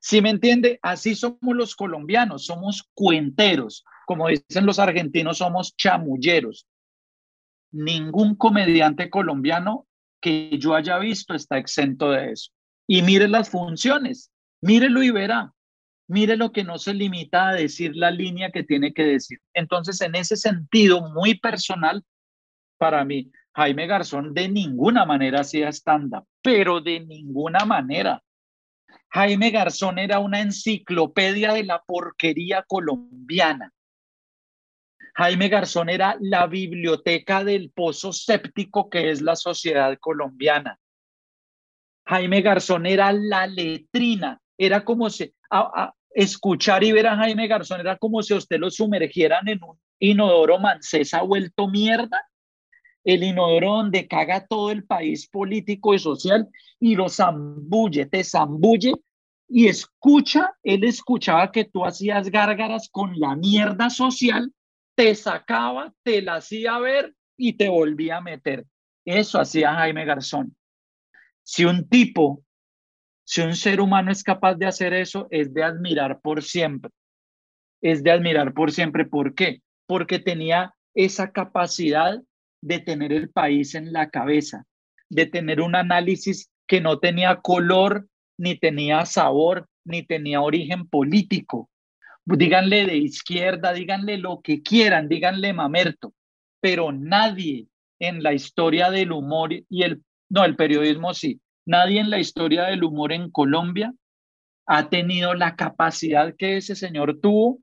B: si me entiende, así somos los colombianos, somos cuenteros. Como dicen los argentinos, somos chamulleros. Ningún comediante colombiano que yo haya visto está exento de eso y mire las funciones, mírelo y verá. Mire lo que no se limita a decir la línea que tiene que decir. Entonces, en ese sentido muy personal, para mí, Jaime Garzón de ninguna manera hacía stand-up, pero de ninguna manera. Jaime Garzón era una enciclopedia de la porquería colombiana. Jaime Garzón era la biblioteca del pozo séptico que es la sociedad colombiana. Jaime Garzón era la letrina, era como si escuchar y ver a Jaime Garzón era como si usted lo sumergieran en un inodoro mancesa vuelto mierda, el inodoro donde caga todo el país político y social y lo zambulle, te zambulle y escucha, él escuchaba que tú hacías gárgaras con la mierda social, te sacaba, te la hacía ver y te volvía a meter. Eso hacía Jaime Garzón. Si un tipo, si un ser humano es capaz de hacer eso, es de admirar por siempre. Es de admirar por siempre. ¿Por qué? Porque tenía esa capacidad de tener el país en la cabeza, de tener un análisis que no tenía color, ni tenía sabor, ni tenía origen político. Díganle de izquierda, díganle lo que quieran, díganle mamerto, pero nadie en la historia del humor y el no, el periodismo sí. Nadie en la historia del humor en Colombia ha tenido la capacidad que ese señor tuvo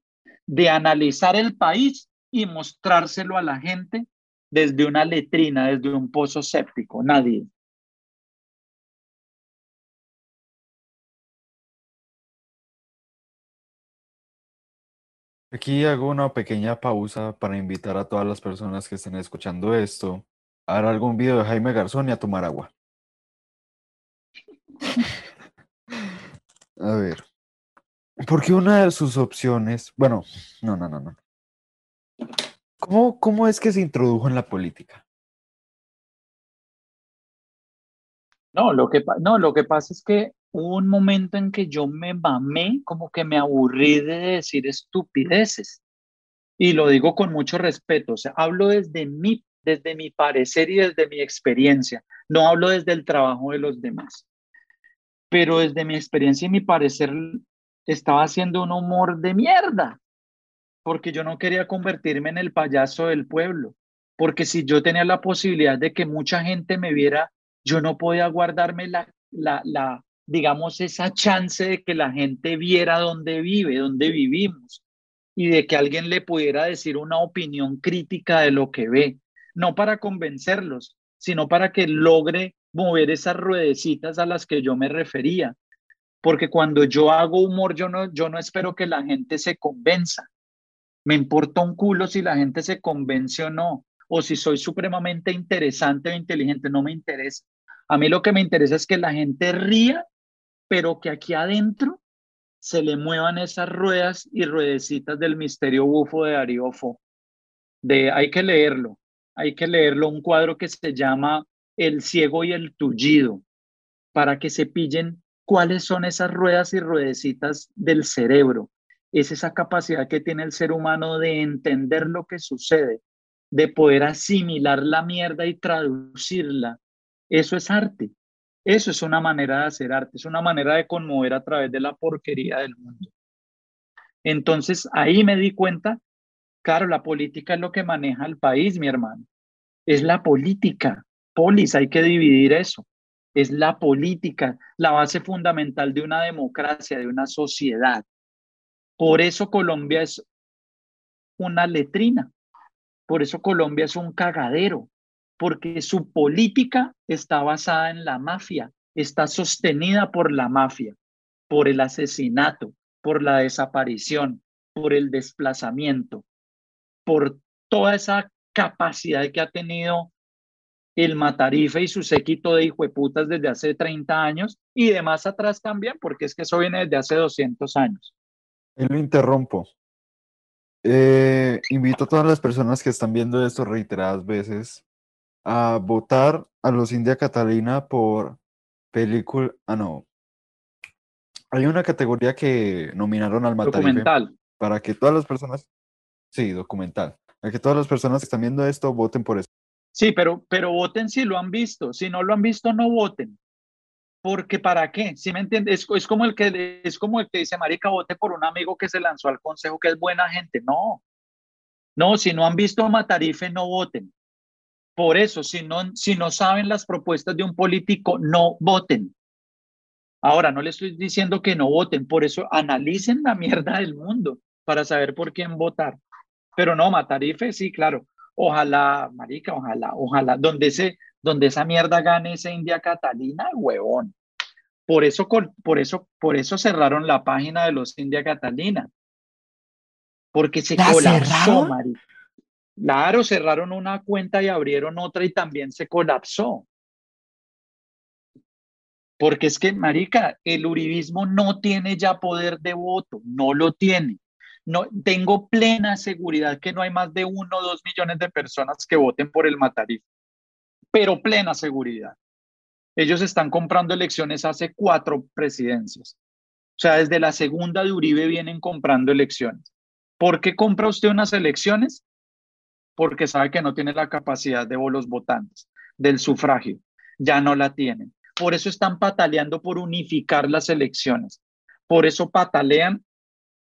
B: de analizar el país y mostrárselo a la gente desde una letrina, desde un pozo séptico. Nadie.
A: Aquí hago una pequeña pausa para invitar a todas las personas que estén escuchando esto Hará algún video de Jaime Garzón y a tomar agua. A ver. Porque una de sus opciones, bueno, no, no, no, no. ¿Cómo, ¿Cómo es que se introdujo en la política?
B: No, lo que, no, lo que pasa es que hubo un momento en que yo me mamé, como que me aburrí de decir estupideces. Y lo digo con mucho respeto, o sea, hablo desde mi desde mi parecer y desde mi experiencia. No hablo desde el trabajo de los demás. Pero desde mi experiencia y mi parecer estaba haciendo un humor de mierda, porque yo no quería convertirme en el payaso del pueblo, porque si yo tenía la posibilidad de que mucha gente me viera, yo no podía guardarme la, la, la digamos, esa chance de que la gente viera dónde vive, dónde vivimos, y de que alguien le pudiera decir una opinión crítica de lo que ve no para convencerlos, sino para que logre mover esas ruedecitas a las que yo me refería. Porque cuando yo hago humor, yo no, yo no espero que la gente se convenza. Me importa un culo si la gente se convence o no, o si soy supremamente interesante o inteligente, no me interesa. A mí lo que me interesa es que la gente ría, pero que aquí adentro se le muevan esas ruedas y ruedecitas del misterio bufo de Ariofo. De, hay que leerlo, hay que leerlo, un cuadro que se llama El ciego y el tullido, para que se pillen cuáles son esas ruedas y ruedecitas del cerebro. Es esa capacidad que tiene el ser humano de entender lo que sucede, de poder asimilar la mierda y traducirla. Eso es arte. Eso es una manera de hacer arte, es una manera de conmover a través de la porquería del mundo. Entonces ahí me di cuenta, claro, la política es lo que maneja el país, mi hermano. Es la política. Polis, hay que dividir eso. Es la política, la base fundamental de una democracia, de una sociedad. Por eso Colombia es una letrina. Por eso Colombia es un cagadero porque su política está basada en la mafia, está sostenida por la mafia, por el asesinato, por la desaparición, por el desplazamiento, por toda esa capacidad que ha tenido el Matarife y su séquito de hijueputas desde hace 30 años y de más atrás también, porque es que eso viene desde hace 200 años.
A: Y lo interrumpo. Eh, invito a todas las personas que están viendo esto reiteradas veces a votar a los India Catalina por película. Ah, no. Hay una categoría que nominaron al Matarife
B: Documental.
A: para que todas las personas. Sí, documental. Para que todas las personas que están viendo esto voten por eso.
B: Sí, pero, pero voten si lo han visto. Si no lo han visto, no voten. Porque ¿para qué? Si me entiendes? Es, como el que es como el que dice, marica, vote por un amigo que se lanzó al consejo que es buena gente. No. No, si no han visto Matarife, no voten. Por eso, si no, si no saben las propuestas de un político, no voten. Ahora, no le estoy diciendo que no voten, por eso analicen la mierda del mundo para saber por quién votar. Pero no, Matarife, sí, claro. Ojalá, marica, ojalá, ojalá, donde, ese, donde esa mierda gane esa India Catalina, huevón. Por eso, por eso, por eso cerraron la página de los India Catalina. Porque se colapsó, marica. Claro, cerraron una cuenta y abrieron otra y también se colapsó. Porque es que, Marica, el uribismo no tiene ya poder de voto, no lo tiene. No, tengo plena seguridad que no hay más de uno o dos millones de personas que voten por el Matarif, pero plena seguridad. Ellos están comprando elecciones hace cuatro presidencias. O sea, desde la segunda de Uribe vienen comprando elecciones. ¿Por qué compra usted unas elecciones? porque sabe que no tiene la capacidad de los votantes, del sufragio, ya no la tienen. Por eso están pataleando por unificar las elecciones. Por eso patalean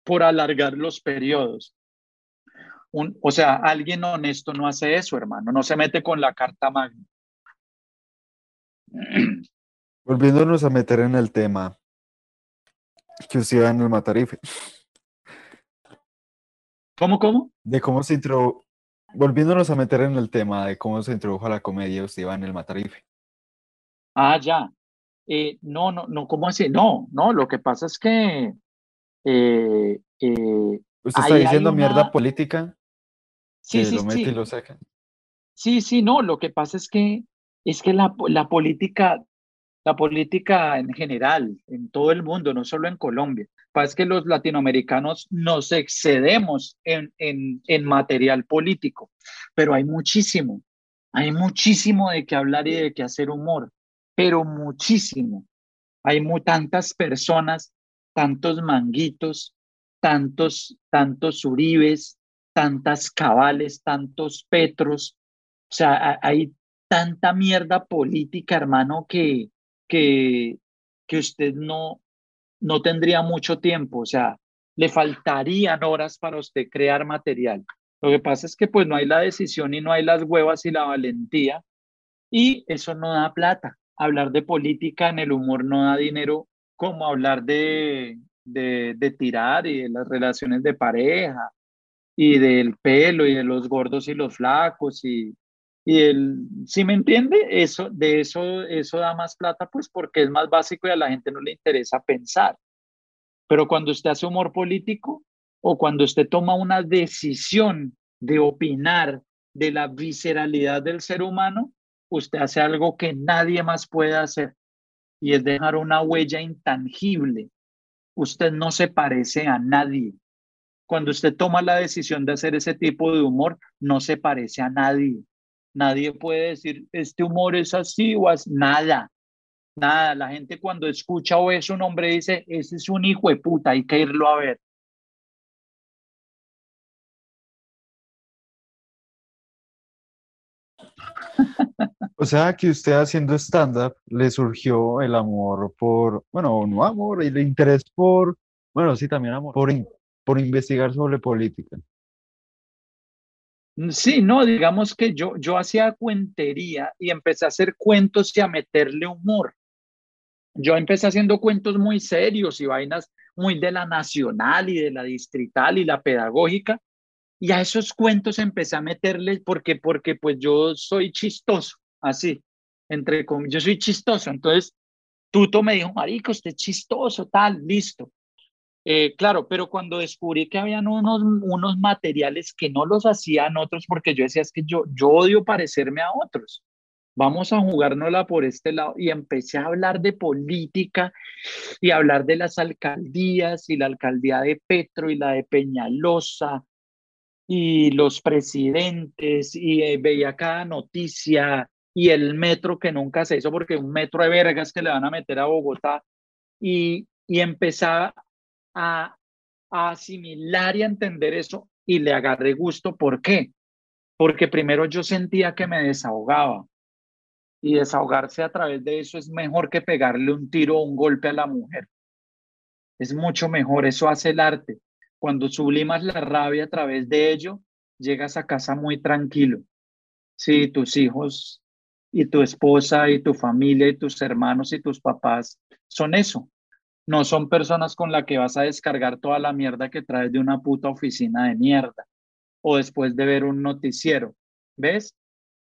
B: por alargar los periodos. o sea, alguien honesto no hace eso, hermano, no se mete con la carta magna.
A: Volviéndonos a meter en el tema que usted en el Matarife.
B: ¿Cómo, cómo?
A: De cómo se introdujo Volviéndonos a meter en el tema de cómo se introdujo a la comedia, usted iba en el Matarife.
B: Ah, ya. Eh, no, no, no, ¿cómo así? No, no, lo que pasa es que. Eh, eh,
A: ¿Usted está diciendo mierda política?
B: Sí, sí,
A: lo mete
B: sí.
A: y lo saca.
B: Sí, sí, no, lo que pasa es que es que la, la política la política en general, en todo el mundo, no solo en Colombia. Pasa que los latinoamericanos nos excedemos en, en, en material político, pero hay muchísimo, hay muchísimo de qué hablar y de qué hacer humor, pero muchísimo. Hay muy, tantas personas, tantos manguitos, tantos, tantos uribes, tantas cabales, tantos petros. O sea, hay tanta mierda política, hermano, que, que, que usted no, no tendría mucho tiempo, o sea, le faltarían horas para usted crear material. Lo que pasa es que pues no hay la decisión y no hay las huevas y la valentía y eso no da plata. Hablar de política en el humor no da dinero como hablar de, de, de tirar y de las relaciones de pareja y del pelo y de los gordos y los flacos y, y el, si me entiende, eso, de eso, eso da más plata, pues porque es más básico y a la gente no le interesa pensar. Pero cuando usted hace humor político, o cuando usted toma una decisión de opinar de la visceralidad del ser humano, usted hace algo que nadie más puede hacer y es dejar una huella intangible. Usted no se parece a nadie. Cuando usted toma la decisión de hacer ese tipo de humor, no se parece a nadie. Nadie puede decir, este humor es así o es nada. Nada, la gente cuando escucha o es un hombre dice, ese es un hijo de puta, hay que irlo a ver.
A: O sea que usted haciendo stand-up le surgió el amor por, bueno, no amor, el interés por, bueno, sí, también amor, por, por investigar sobre política.
B: Mm, sí, no, digamos que yo, yo hacía cuentería y empecé a hacer cuentos y a meterle humor. Yo empecé haciendo cuentos muy serios y vainas muy de la nacional y de la distrital y la pedagógica. Y a esos cuentos empecé a meterle porque, porque pues yo soy chistoso, así, entre comillas, yo soy chistoso. Entonces, Tuto me dijo, marico, usted es chistoso, tal, listo. Eh, claro, pero cuando descubrí que habían unos, unos materiales que no los hacían otros, porque yo decía, es que yo, yo odio parecerme a otros vamos a jugárnosla por este lado. Y empecé a hablar de política y hablar de las alcaldías y la alcaldía de Petro y la de Peñalosa y los presidentes y eh, veía cada noticia y el metro que nunca se hizo porque un metro de vergas que le van a meter a Bogotá y, y empezaba a, a asimilar y a entender eso y le agarré gusto. ¿Por qué? Porque primero yo sentía que me desahogaba y desahogarse a través de eso es mejor que pegarle un tiro o un golpe a la mujer. Es mucho mejor, eso hace el arte. Cuando sublimas la rabia a través de ello, llegas a casa muy tranquilo. Si tus hijos y tu esposa y tu familia y tus hermanos y tus papás son eso. No son personas con las que vas a descargar toda la mierda que traes de una puta oficina de mierda o después de ver un noticiero. ¿Ves?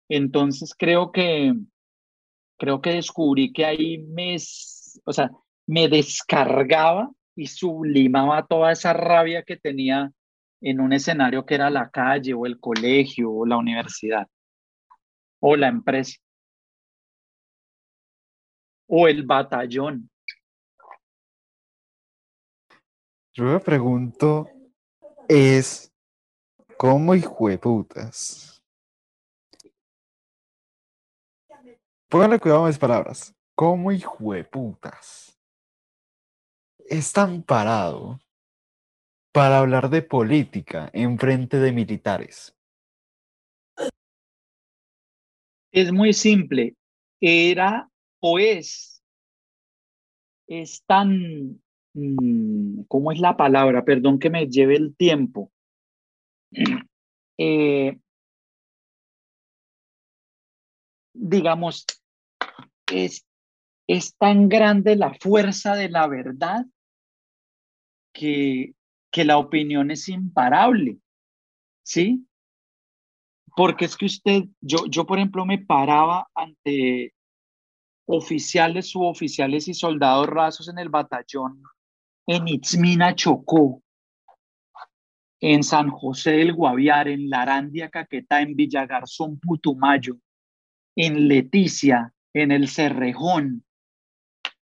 B: Entonces creo que creo que descubrí que ahí me, o sea, me descargaba y sublimaba toda esa rabia que tenía en un escenario que era la calle o el colegio o la universidad o la empresa o el batallón.
A: Yo me pregunto es cómo hijo de putas Pónganle cuidado a mis palabras. ¿Cómo hijo de putas? Están parado para hablar de política en frente de militares.
B: Es muy simple. Era o es, es tan, mm, ¿cómo es la palabra? Perdón que me lleve el tiempo. Eh, digamos, es, es tan grande la fuerza de la verdad que, que la opinión es imparable, ¿sí? Porque es que usted, yo, yo por ejemplo me paraba ante oficiales, suboficiales y soldados rasos en el batallón en Itzmina, Chocó, en San José del Guaviare, en Larandia, Caquetá, en Villagarzón, Putumayo, en Leticia, en el Cerrejón,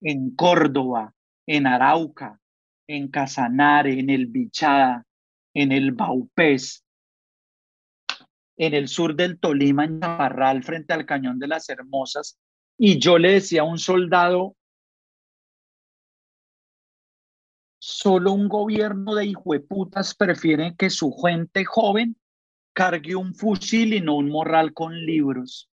B: en Córdoba, en Arauca, en Casanare, en el Bichada, en el Baupés, en el sur del Tolima, en Chaparral, frente al Cañón de las Hermosas. Y yo le decía a un soldado, solo un gobierno de hijueputas prefiere que su gente joven cargue un fusil y no un morral con libros.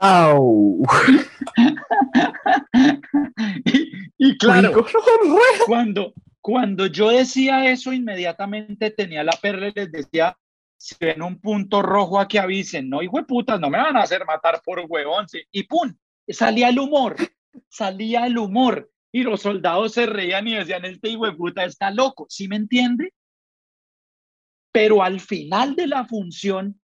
B: y, claro, cuando, cuando yo decía eso, inmediatamente tenía la perla y les decía, si ven un punto rojo aquí avisen, no, hijo de putas, no me van a hacer matar por huevón. Y pum, salía el humor, salía el humor. Y los soldados se reían y decían, este hijo de puta está loco, ¿sí me entiende? Pero al final de la función,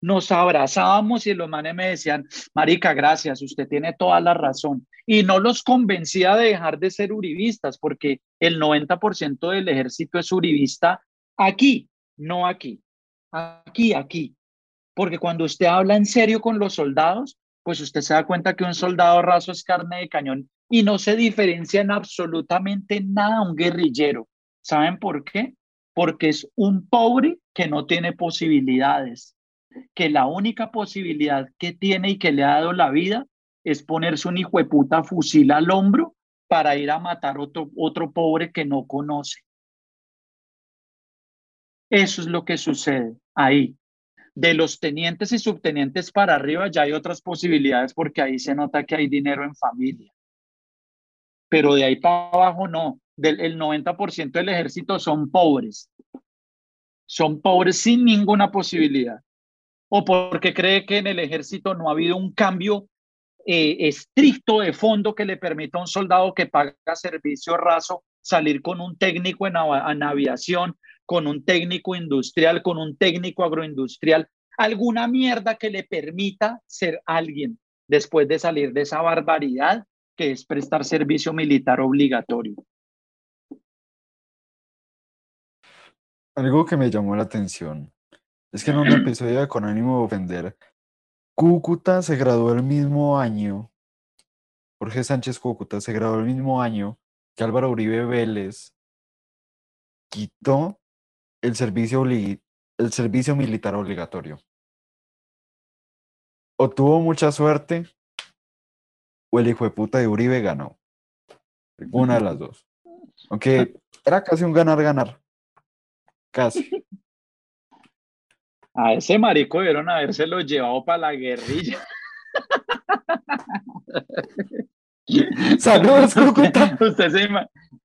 B: nos abrazábamos y los manes me decían, Marica, gracias, usted tiene toda la razón. Y no los convencía de dejar de ser uribistas, porque el 90% del ejército es uribista aquí, no aquí, aquí, aquí. Porque cuando usted habla en serio con los soldados, pues usted se da cuenta que un soldado raso es carne de cañón y no se diferencia en absolutamente nada un guerrillero. ¿Saben por qué? Porque es un pobre que no tiene posibilidades que la única posibilidad que tiene y que le ha dado la vida es ponerse un hijo de puta fusil al hombro para ir a matar otro, otro pobre que no conoce. Eso es lo que sucede ahí. De los tenientes y subtenientes para arriba ya hay otras posibilidades porque ahí se nota que hay dinero en familia. Pero de ahí para abajo no. Del, el 90% del ejército son pobres. Son pobres sin ninguna posibilidad o porque cree que en el ejército no ha habido un cambio eh, estricto de fondo que le permita a un soldado que paga servicio raso salir con un técnico en, en aviación, con un técnico industrial, con un técnico agroindustrial, alguna mierda que le permita ser alguien después de salir de esa barbaridad que es prestar servicio militar obligatorio.
A: Algo que me llamó la atención es que en un episodio de Con ánimo de ofender, Cúcuta se graduó el mismo año. Jorge Sánchez Cúcuta se graduó el mismo año que Álvaro Uribe Vélez quitó el servicio, el servicio militar obligatorio. O tuvo mucha suerte, o el hijo de puta de Uribe ganó. Una de las dos. Aunque era casi un ganar-ganar. Casi.
B: A ese marico debieron habérselo llevado para la guerrilla.
A: Saludos, Cúcuta.
B: Usted se,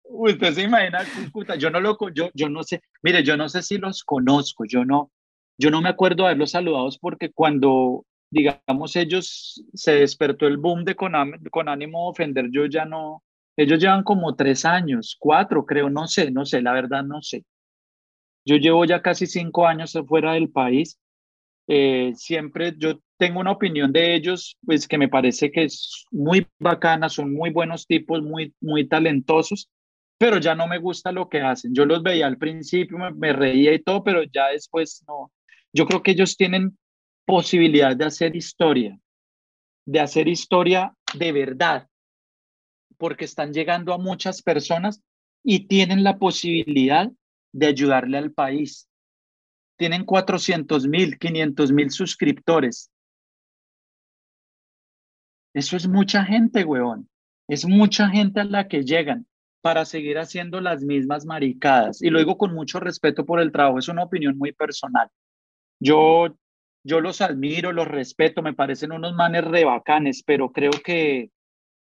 B: usted se imagina Cúcuta. Yo no lo, yo, yo no sé, mire, yo no sé si los conozco, yo no, yo no me acuerdo de haberlos saludados porque cuando, digamos, ellos se despertó el boom de con, con ánimo de ofender, yo ya no, ellos llevan como tres años, cuatro, creo, no sé, no sé, la verdad no sé. Yo llevo ya casi cinco años fuera del país. Eh, siempre yo tengo una opinión de ellos, pues que me parece que es muy bacana, son muy buenos tipos, muy, muy talentosos, pero ya no me gusta lo que hacen. Yo los veía al principio, me, me reía y todo, pero ya después no. Yo creo que ellos tienen posibilidad de hacer historia, de hacer historia de verdad, porque están llegando a muchas personas y tienen la posibilidad de ayudarle al país. Tienen 400 mil, 500 mil suscriptores. Eso es mucha gente, weón. Es mucha gente a la que llegan para seguir haciendo las mismas maricadas. Y lo digo con mucho respeto por el trabajo, es una opinión muy personal. Yo, yo los admiro, los respeto, me parecen unos manes rebacanes, pero creo que,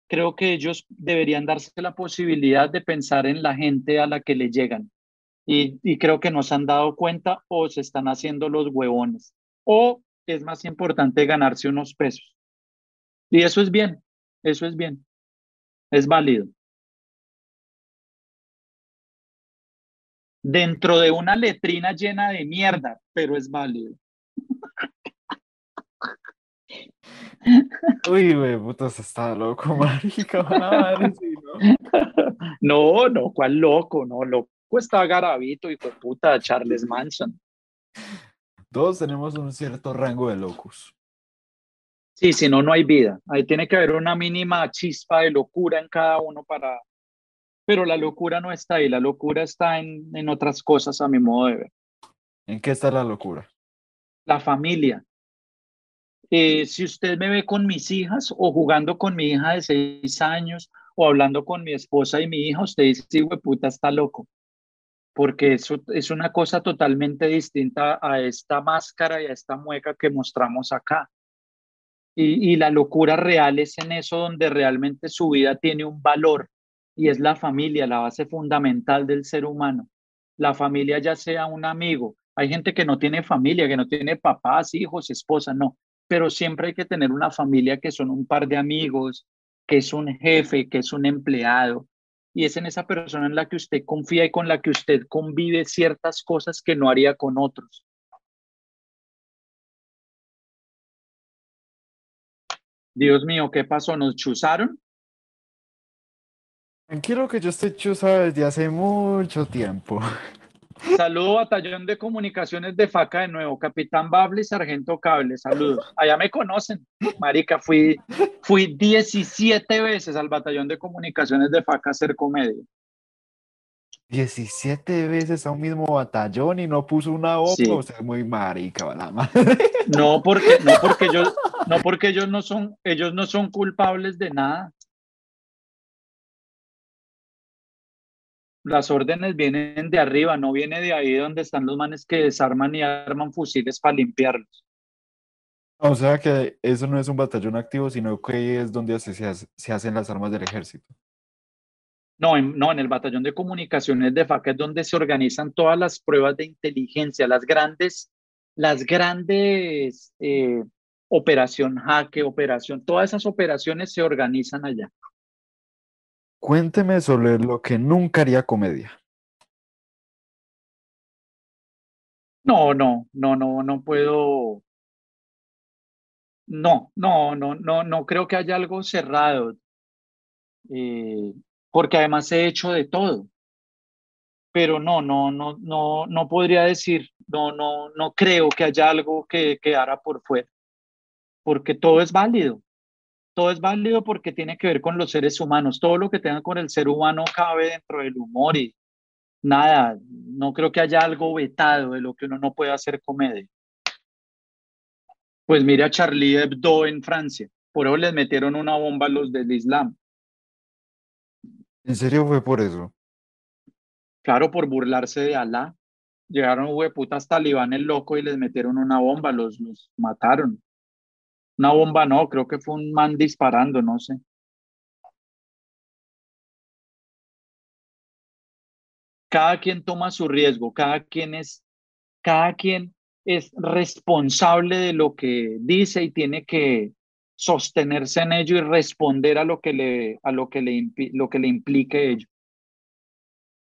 B: creo que ellos deberían darse la posibilidad de pensar en la gente a la que le llegan y, creo que no se han dado cuenta o se están haciendo los huevones. O es más importante ganarse unos pesos. Y eso es bien, eso es bien, es válido. Dentro de una letrina llena de mierda, pero es válido.
A: Uy, güey, putas, está loco, marica, ¿no?
B: No, no, ¿cuál loco? No, loco está Garavito, y de puta, Charles Manson.
A: Todos tenemos un cierto rango de locus.
B: Sí, si no, no hay vida. Ahí tiene que haber una mínima chispa de locura en cada uno para... Pero la locura no está ahí, la locura está en, en otras cosas a mi modo de ver.
A: ¿En qué está la locura?
B: La familia. Eh, si usted me ve con mis hijas o jugando con mi hija de seis años o hablando con mi esposa y mi hija, usted dice, sí, güey, puta, está loco porque eso es una cosa totalmente distinta a esta máscara y a esta mueca que mostramos acá. Y, y, la locura real es en eso donde realmente su vida tiene un valor y es la familia, la base fundamental del ser humano. La familia ya sea un amigo. Hay gente que no tiene familia, que no tiene papás, hijos, esposa, no. Pero siempre hay que tener una familia que son un par de amigos, que es un jefe, que es un empleado, y es en esa persona en la que usted confía y con la que usted convive ciertas cosas que no haría con otros. Dios mío, ¿qué pasó? ¿Nos chuzaron?
A: Tranquilo que yo estoy chusa desde hace mucho tiempo.
B: Saludo batallón de comunicaciones de FACA de nuevo, Capitán Bable y Sargento Cable, saludos. Allá me conocen, marica, fui, fui 17 veces al batallón de comunicaciones de FACA a hacer comedia.
A: 17 veces a un mismo batallón y no puso una bomba,
B: Sí.
A: o sea, muy marica, la madre.
B: No porque, no porque ellos, no porque ellos no son, ellos no son culpables de nada. Las órdenes vienen de arriba, no viene de ahí donde están los manes que desarman y arman fusiles para limpiarlos.
A: O sea que eso no es un batallón activo, sino que es donde se, se hace- se hacen las armas del ejército.
B: No, en, no, en el batallón de comunicaciones de FACA es donde se organizan todas las pruebas de inteligencia, las grandes, las grandes eh, operación jaque, operación, todas esas operaciones se organizan allá.
A: Cuénteme sobre lo que nunca haría comedia.
B: No, no, no, no, no puedo. No, no, no, no, no creo que haya algo cerrado. eh, porque además he hecho de todo. Pero no, no, no, no, no podría decir, no, no, no creo que haya algo que quedara por fuera. Porque todo es válido. Todo es válido porque tiene que ver con los seres humanos. Todo lo que tenga con el ser humano cabe dentro del humor y nada, no creo que haya algo vetado de lo que uno no puede hacer comedia. Pues mira Charlie Hebdo en Francia. Por eso les metieron una bomba a los del Islam.
A: ¿En serio fue por eso?
B: Claro, por burlarse de Alá. Llegaron hueputas talibanes locos y les metieron una bomba, los, los mataron. Una bomba no, creo que fue un man disparando, no sé. Cada quien toma su riesgo, cada quien es, cada quien es responsable de lo que dice y tiene que sostenerse en ello y responder a lo que le, a lo que le, lo que le implique ello.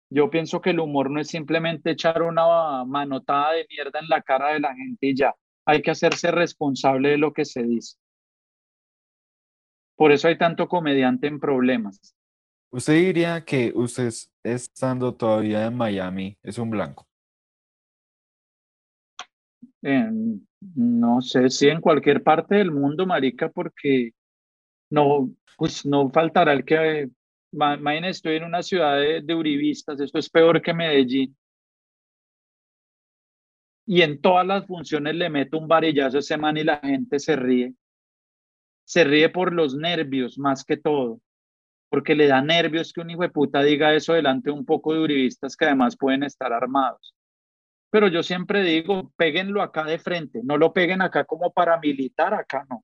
B: Yo pienso que el humor no es simplemente echar una manotada de mierda en la cara de la gente y ya. Hay que hacerse responsable de lo que se dice. Por eso hay tanto comediante en problemas.
A: ¿Usted diría que usted es- estando todavía en Miami es un blanco?
B: No sé si en cualquier parte del mundo, marica, porque no, pues no faltará el que, ma- imagínate, estoy en una ciudad de, de uribistas, esto es peor que Medellín. Y en todas las funciones le meto un varillazo a ese man y la gente se ríe. Se ríe por los nervios más que todo, porque le da nervios que un hijo de puta diga eso delante de un poco de uribistas que además pueden estar armados. Pero yo siempre digo, péguenlo acá de frente, no lo peguen acá como paramilitar, acá no.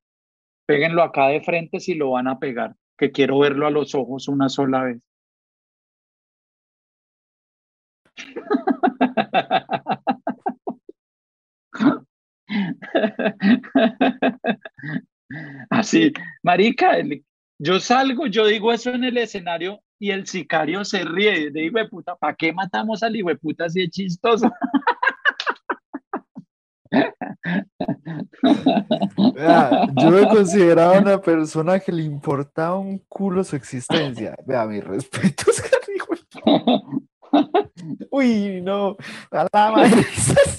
B: Péguenlo acá de frente si lo van a pegar, que quiero verlo a los ojos una sola vez. Así, marica, el- yo salgo, yo digo eso en el escenario y el sicario se ríe. De hijo de puta, ¿para qué matamos al hijo de puta si es chistoso?
A: Vea, yo me consideraba una persona que le importaba un culo su existencia. Vea, mis respetos, Uy, no, a la madre.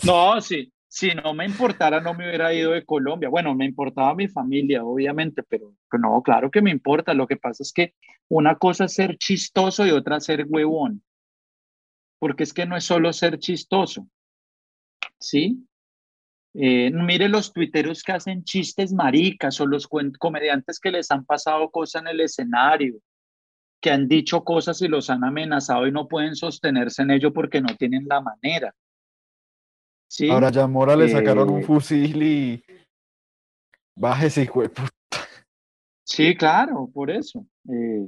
B: No, sí, si no me importara, no me hubiera ido de Colombia. Bueno, me importaba mi familia, obviamente, pero, no, claro que me importa. Lo que pasa es que una cosa es ser chistoso y otra ser huevón. Porque es que no es solo ser chistoso. ¿Sí? Eh, mire los tuiteros que hacen chistes maricas o los comediantes que les han pasado cosas en el escenario, que han dicho cosas y los han amenazado y no pueden sostenerse en ello porque no tienen la manera. ¿Sí?
A: Ahora ya a Mora le sacaron un
B: Eh,
A: fusil y bájese, hijo de puta.
B: Sí, claro, por eso. Eh,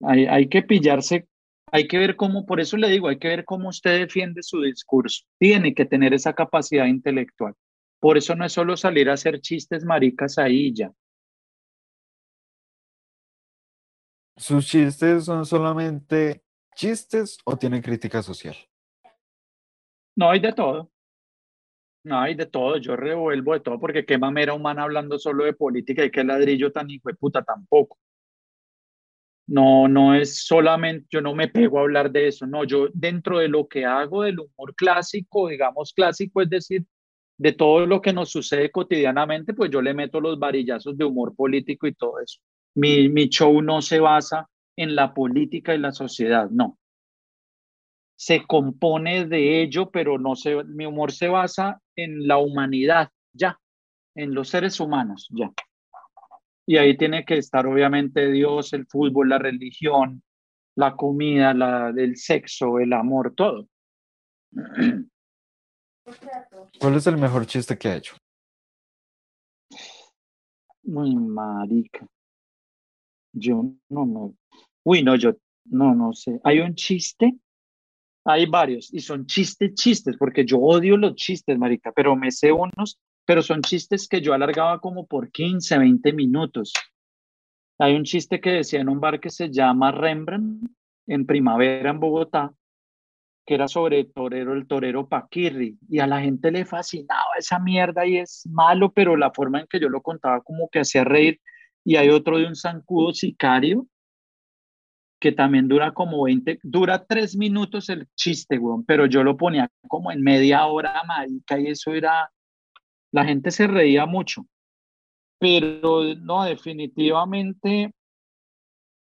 B: hay, hay que pillarse, hay que ver cómo, por eso le digo, hay que ver cómo usted defiende su discurso. Tiene que tener esa capacidad intelectual. Por eso no es solo salir a hacer chistes maricas ahí ya.
A: ¿Sus chistes son solamente chistes o tienen crítica social?
B: No hay de todo. Ay, de todo, yo revuelvo de todo, porque qué mamera humana hablando solo de política y qué ladrillo tan hijo de puta tampoco. No, no es solamente, yo no me pego a hablar de eso, no, yo dentro de lo que hago del humor clásico, digamos clásico, es decir, de todo lo que nos sucede cotidianamente, pues yo le meto los varillazos de humor político y todo eso. Mi, mi show no se basa en la política y la sociedad, no se compone de ello, pero no se, mi humor se basa en la humanidad, ya, en los seres humanos, ya. Y ahí tiene que estar obviamente Dios, el fútbol, la religión, la comida, la, el sexo, el amor, todo.
A: ¿Cuál es el mejor chiste que ha hecho?
B: Muy marica. Yo no me... Uy, no, yo no, no sé. Hay un chiste hay varios y son chistes, chistes, porque yo odio los chistes, marica, pero me sé unos, pero son chistes que yo alargaba como por 15, 20 minutos. Hay un chiste que decía en un bar que se llama Rembrandt, en primavera en Bogotá, que era sobre torero, el torero Paquirri, y a la gente le fascinaba esa mierda y es malo, pero la forma en que yo lo contaba como que hacía reír. Y hay otro de un zancudo sicario, que también dura como 20, dura tres minutos el chiste, pero yo lo ponía como en media hora, marica, y eso era, la gente se reía mucho. Pero no, definitivamente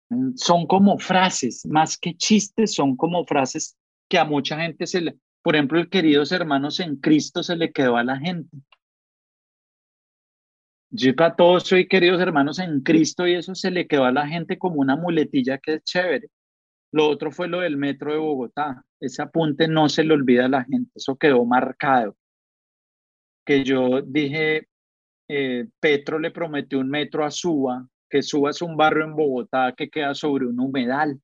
B: mm, son como frases, más que chistes, son como frases que a mucha gente se le, por ejemplo, el queridos hermanos en Cristo se le quedó a la gente. Yo para todos soy queridos hermanos en Cristo y eso se le quedó a la gente como una muletilla que es chévere. Lo otro fue lo del metro de Bogotá. Ese apunte no se le olvida a la gente, eso quedó marcado. Que yo dije, eh, Petro le prometió un metro a Suba, que Suba es un barrio en Bogotá que queda sobre un humedal.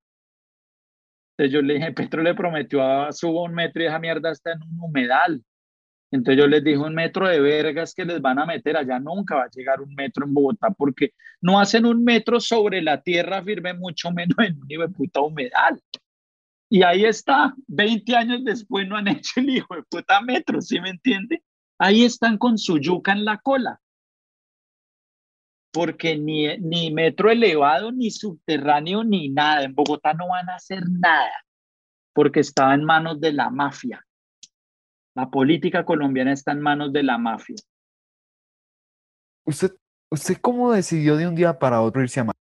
B: Entonces yo le dije, Petro le prometió a Suba un metro y esa mierda está en un humedal. Entonces yo les dije un metro de vergas que les van a meter allá, nunca va a llegar un metro en Bogotá porque no hacen un metro sobre la tierra firme, mucho menos en un puta humedal. Y ahí está, 20 años después no han hecho el hijo de puta metro, ¿sí me entiende? Ahí están con su yuca en la cola. Porque ni, ni metro elevado, ni subterráneo, ni nada. En Bogotá no van a hacer nada porque estaba en manos de la mafia. La política colombiana está en manos de la mafia.
A: ¿Usted, usted cómo decidió de un día para otro irse a Madrid?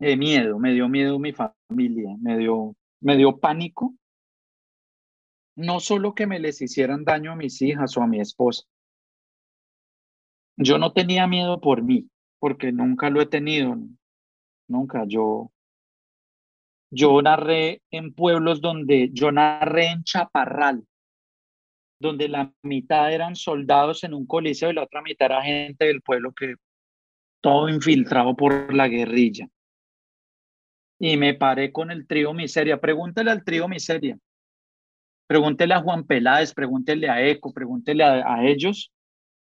B: De miedo, me dio miedo mi familia, me dio, me dio pánico. No solo que me les hicieran daño a mis hijas o a mi esposa. Yo no tenía miedo por mí, porque nunca lo he tenido. Nunca. Yo, yo narré en pueblos donde yo narré en Chaparral, donde la mitad eran soldados en un coliseo y la otra mitad era gente del pueblo que todo infiltrado por la guerrilla. Y me paré con el trío Miseria. Pregúntele al trío Miseria. Pregúntele a Juan Peláez, pregúntele a Eco, pregúntele a, ellos.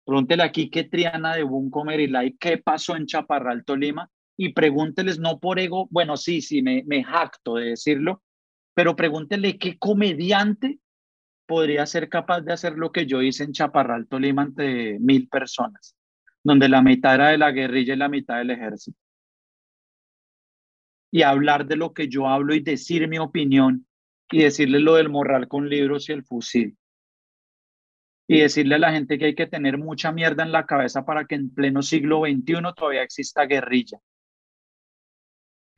B: Pregúntele aquí qué Triana de Buncomer y qué pasó en Chaparral, Tolima y pregúnteles, no por ego, bueno, sí, sí, me, jacto de decirlo, pero pregúntele qué comediante podría ser capaz de hacer lo que yo hice en Chaparral, Tolima, ante mil personas, donde la mitad era de la guerrilla y la mitad del ejército. Y hablar de lo que yo hablo y decir mi opinión y decirle lo del morral con libros y el fusil. Y decirle a la gente que hay que tener mucha mierda en la cabeza para que en pleno siglo XXI todavía exista guerrilla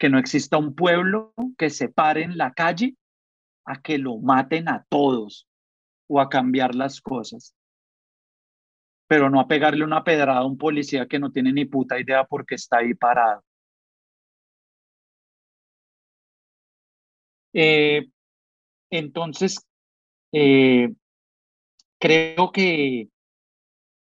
B: que no exista un pueblo que se pare en la calle a que lo maten a todos o a cambiar las cosas. Pero no a pegarle una pedrada a un policía que no tiene ni puta idea por qué está ahí parado. Eh, entonces, eh, creo que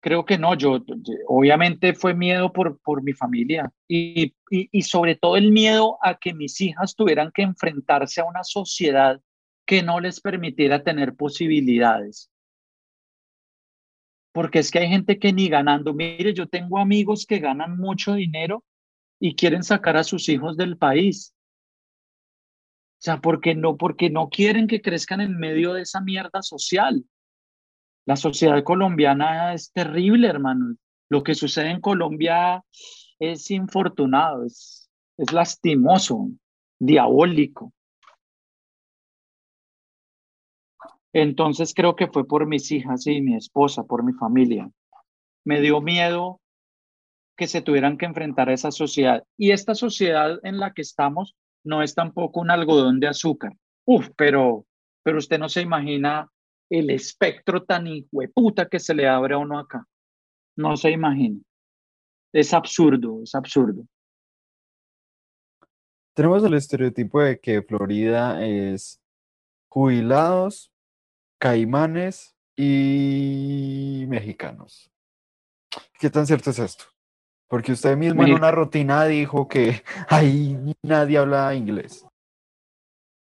B: creo que no, yo obviamente fue miedo por, por mi familia y, y, sobre todo el miedo a que mis hijas tuvieran que enfrentarse a una sociedad que no les permitiera tener posibilidades. Porque es que hay gente que ni ganando, mire, yo tengo amigos que ganan mucho dinero y quieren sacar a sus hijos del país. O sea, porque no, porque no quieren que crezcan en medio de esa mierda social La sociedad colombiana es terrible, hermano. Lo que sucede en Colombia es infortunado, es, es lastimoso, diabólico. Entonces creo que fue por mis hijas y mi esposa, por mi familia. Me dio miedo que se tuvieran que enfrentar a esa sociedad. Y esta sociedad en la que estamos no es tampoco un algodón de azúcar. Uf, pero, pero usted no se imagina el espectro tan puta que se le abre a uno acá. No se imagina. Es absurdo, es absurdo.
A: Tenemos el estereotipo de que Florida es jubilados, caimanes y mexicanos. ¿Qué tan cierto es esto? Porque usted mismo en una rutina dijo que ahí nadie habla inglés.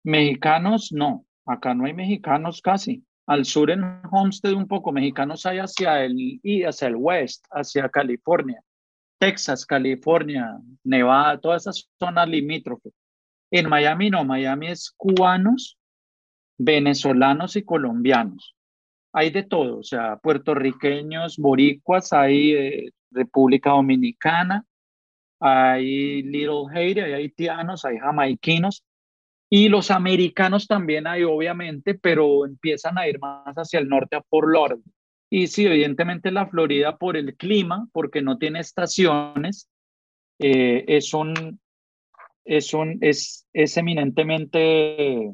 B: Mexicanos no, acá no hay mexicanos casi. Al sur en Homestead un poco, mexicanos hay hacia el y hacia el west, hacia California, Texas, California, Nevada, todas esas zonas limítrofes. En Miami no, Miami es cubanos, venezolanos y colombianos. Hay de todo, o sea, puertorriqueños, boricuas, hay eh, República Dominicana, hay Little Haiti, hay haitianos, hay jamaiquinos, y los americanos también hay, obviamente, pero empiezan a ir más hacia el norte a Fort Lauderdale. Y sí, evidentemente la Florida por el clima, porque no tiene estaciones, eh, es un, es un, es, es eminentemente,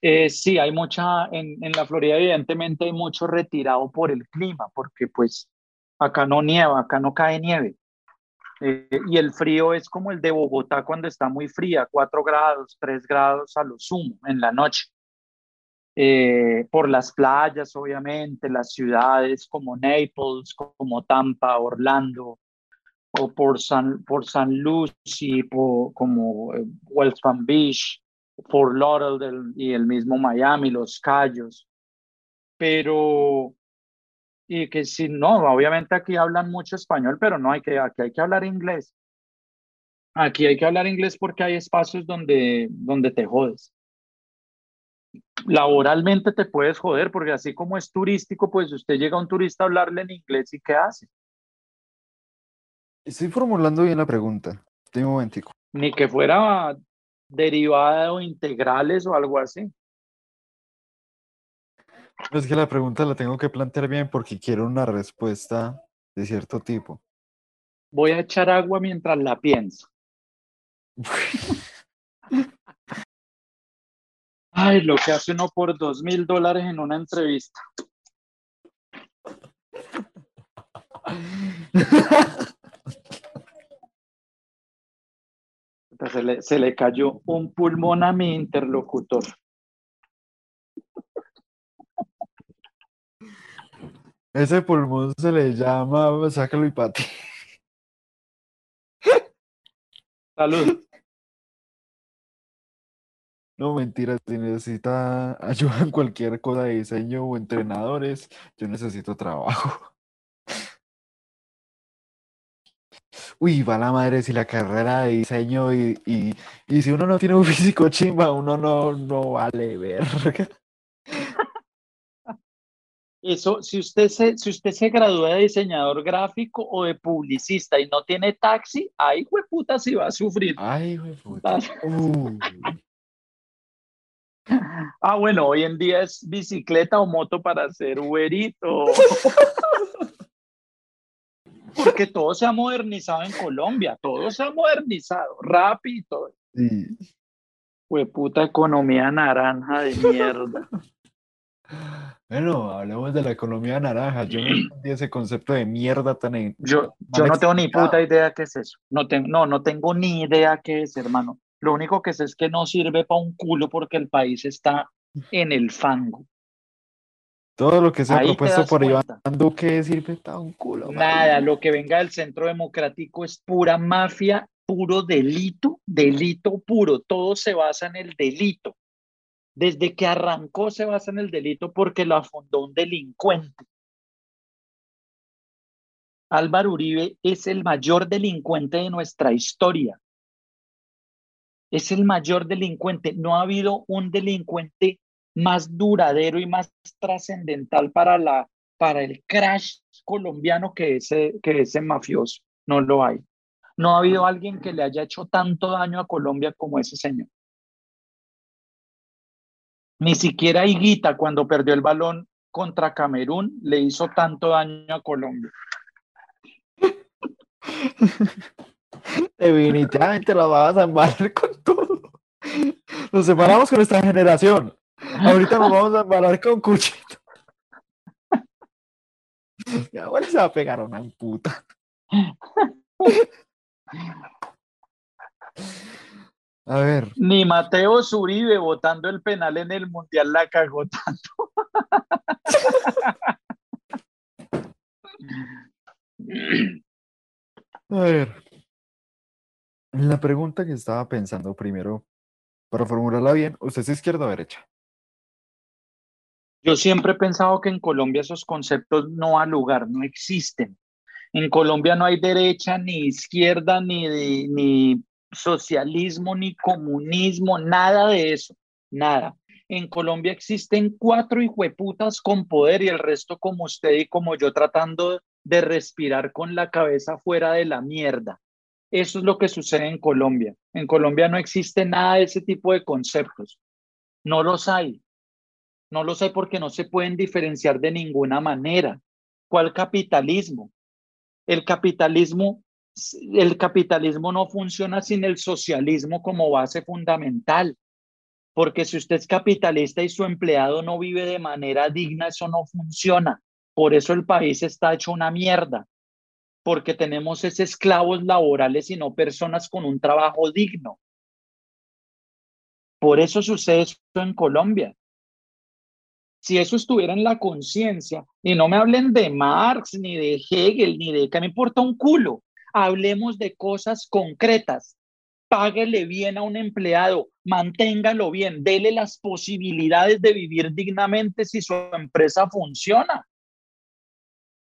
B: eh, sí, hay mucha, en, en la Florida evidentemente hay mucho retirado por el clima, porque pues acá no nieva, acá no cae nieve. Eh, y el frío es como el de Bogotá cuando está muy fría, 4 grados, 3 grados a lo sumo en la noche. Eh, por las playas, obviamente, las ciudades como Naples, como Tampa, Orlando, o por San, por San Lucie, como eh, West Beach, Fort Lauderdale y el mismo Miami, Los Cayos. Pero y que si no, obviamente aquí hablan mucho español, pero no hay que, aquí hay que hablar inglés. Aquí hay que hablar inglés porque hay espacios donde, donde te jodes. Laboralmente te puedes joder porque así como es turístico, pues usted llega a un turista a hablarle en inglés y ¿qué hace?
A: Estoy formulando bien la pregunta. Estoy un momentico.
B: Ni que fuera derivada o integrales o algo así.
A: Es que la pregunta la tengo que plantear bien porque quiero una respuesta de cierto tipo.
B: Voy a echar agua mientras la pienso. Ay, lo que hace uno por dos mil dólares en una entrevista. Se le, se le cayó un pulmón a mi interlocutor.
A: Ese pulmón se le llama sácalo y pati.
B: Salud.
A: No, mentira, si necesita ayuda en cualquier cosa de diseño o entrenadores, yo necesito trabajo. Uy, va la madre si la carrera de diseño y, y, y si uno no tiene un físico chimba, uno no, no vale verga.
B: Eso, si usted, se, si usted se gradúa de diseñador gráfico o de publicista y no tiene taxi, ay, puta, si va a sufrir.
A: Ay, puta. Uh.
B: Ah, bueno, hoy en día es bicicleta o moto para hacer Uberito. Porque todo se ha modernizado en Colombia, todo se ha modernizado, rápido. Sí. puta economía naranja de mierda.
A: Bueno, hablemos de la economía naranja. Yo no entendí ese concepto de mierda tan.
B: Yo, yo no tengo ni puta idea qué es eso. No, tengo, no, no tengo ni idea qué es, hermano. Lo único que sé es que no sirve para un culo porque el país está en el fango.
A: Todo lo que se ha propuesto por Iván Duque sirve para un culo.
B: Nada, lo que venga del centro democrático es pura mafia, puro delito, delito puro. Todo se basa en el delito desde que arrancó se basa en el delito porque lo fundó un delincuente. Álvaro Uribe es el mayor delincuente de nuestra historia. Es el mayor delincuente. No ha habido un delincuente más duradero y más trascendental para, la, para el crash colombiano que ese, que ese mafioso. No lo hay. No ha habido alguien que le haya hecho tanto daño a Colombia como ese señor. Ni siquiera Higuita, cuando perdió el balón contra Camerún, le hizo tanto daño a Colombia.
A: Definitivamente la vas a embalar con todo. Nos separamos con esta generación. Ahorita nos vamos a embalar con Cuchito. Mi abuela se va a pegar una puta. A ver.
B: Ni Mateo Zuribe votando el penal en el Mundial la cagó tanto.
A: A ver. La pregunta que estaba pensando primero, para formularla bien, ¿usted es izquierda o derecha?
B: Yo siempre he pensado que en Colombia esos conceptos no han lugar, no existen. En Colombia no hay derecha, ni izquierda, ni, ni socialismo, ni comunismo, nada de eso, nada. En Colombia existen cuatro hijueputas con poder y el resto como usted y como yo tratando de respirar con la cabeza fuera de la mierda. Eso es lo que sucede en Colombia. En Colombia no existe nada de ese tipo de conceptos. No los hay. No los hay porque no se pueden diferenciar de ninguna manera. ¿Cuál capitalismo? El capitalismo, el capitalismo no funciona sin el socialismo como base fundamental. Porque si usted es capitalista y su empleado no vive de manera digna, eso no funciona. Por eso el país está hecho una mierda, porque tenemos esos esclavos laborales y no personas con un trabajo digno. Por eso sucede esto en Colombia. Si eso estuviera en la conciencia, y no me hablen de Marx, ni de Hegel, ni de que me importa un culo, hablemos de cosas concretas. Páguele bien a un empleado, manténgalo bien, dele las posibilidades de vivir dignamente si su empresa funciona.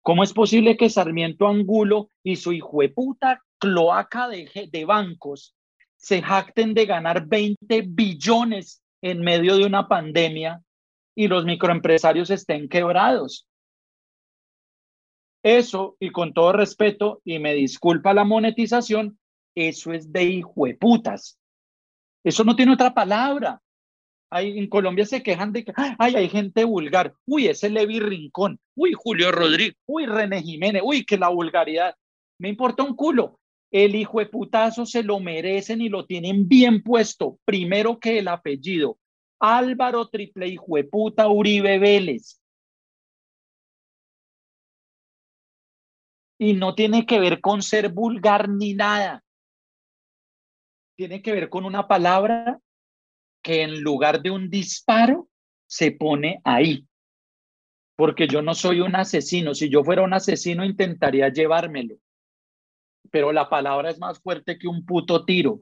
B: ¿Cómo es posible que Sarmiento Angulo y su hijueputa cloaca de, de bancos se jacten de ganar 20 billones en medio de una pandemia y los microempresarios estén quebrados? Eso, y con todo respeto, y me disculpa la monetización, eso es de hijueputas. Eso no tiene otra palabra en Colombia se quejan de que ay, hay gente vulgar. Uy, ese Levi Rincón. Uy, Julio Rodríguez. Uy, René Jiménez. Uy, que la vulgaridad. Me importa un culo. El hijo de putazo se lo merecen y lo tienen bien puesto. Primero que el apellido. Álvaro Triple hijo de puta Uribe Vélez. Y no tiene que ver con ser vulgar ni nada. Tiene que ver con una palabra que en lugar de un disparo se pone ahí. Porque yo no soy un asesino. Si yo fuera un asesino intentaría llevármelo. Pero la palabra es más fuerte que un puto tiro.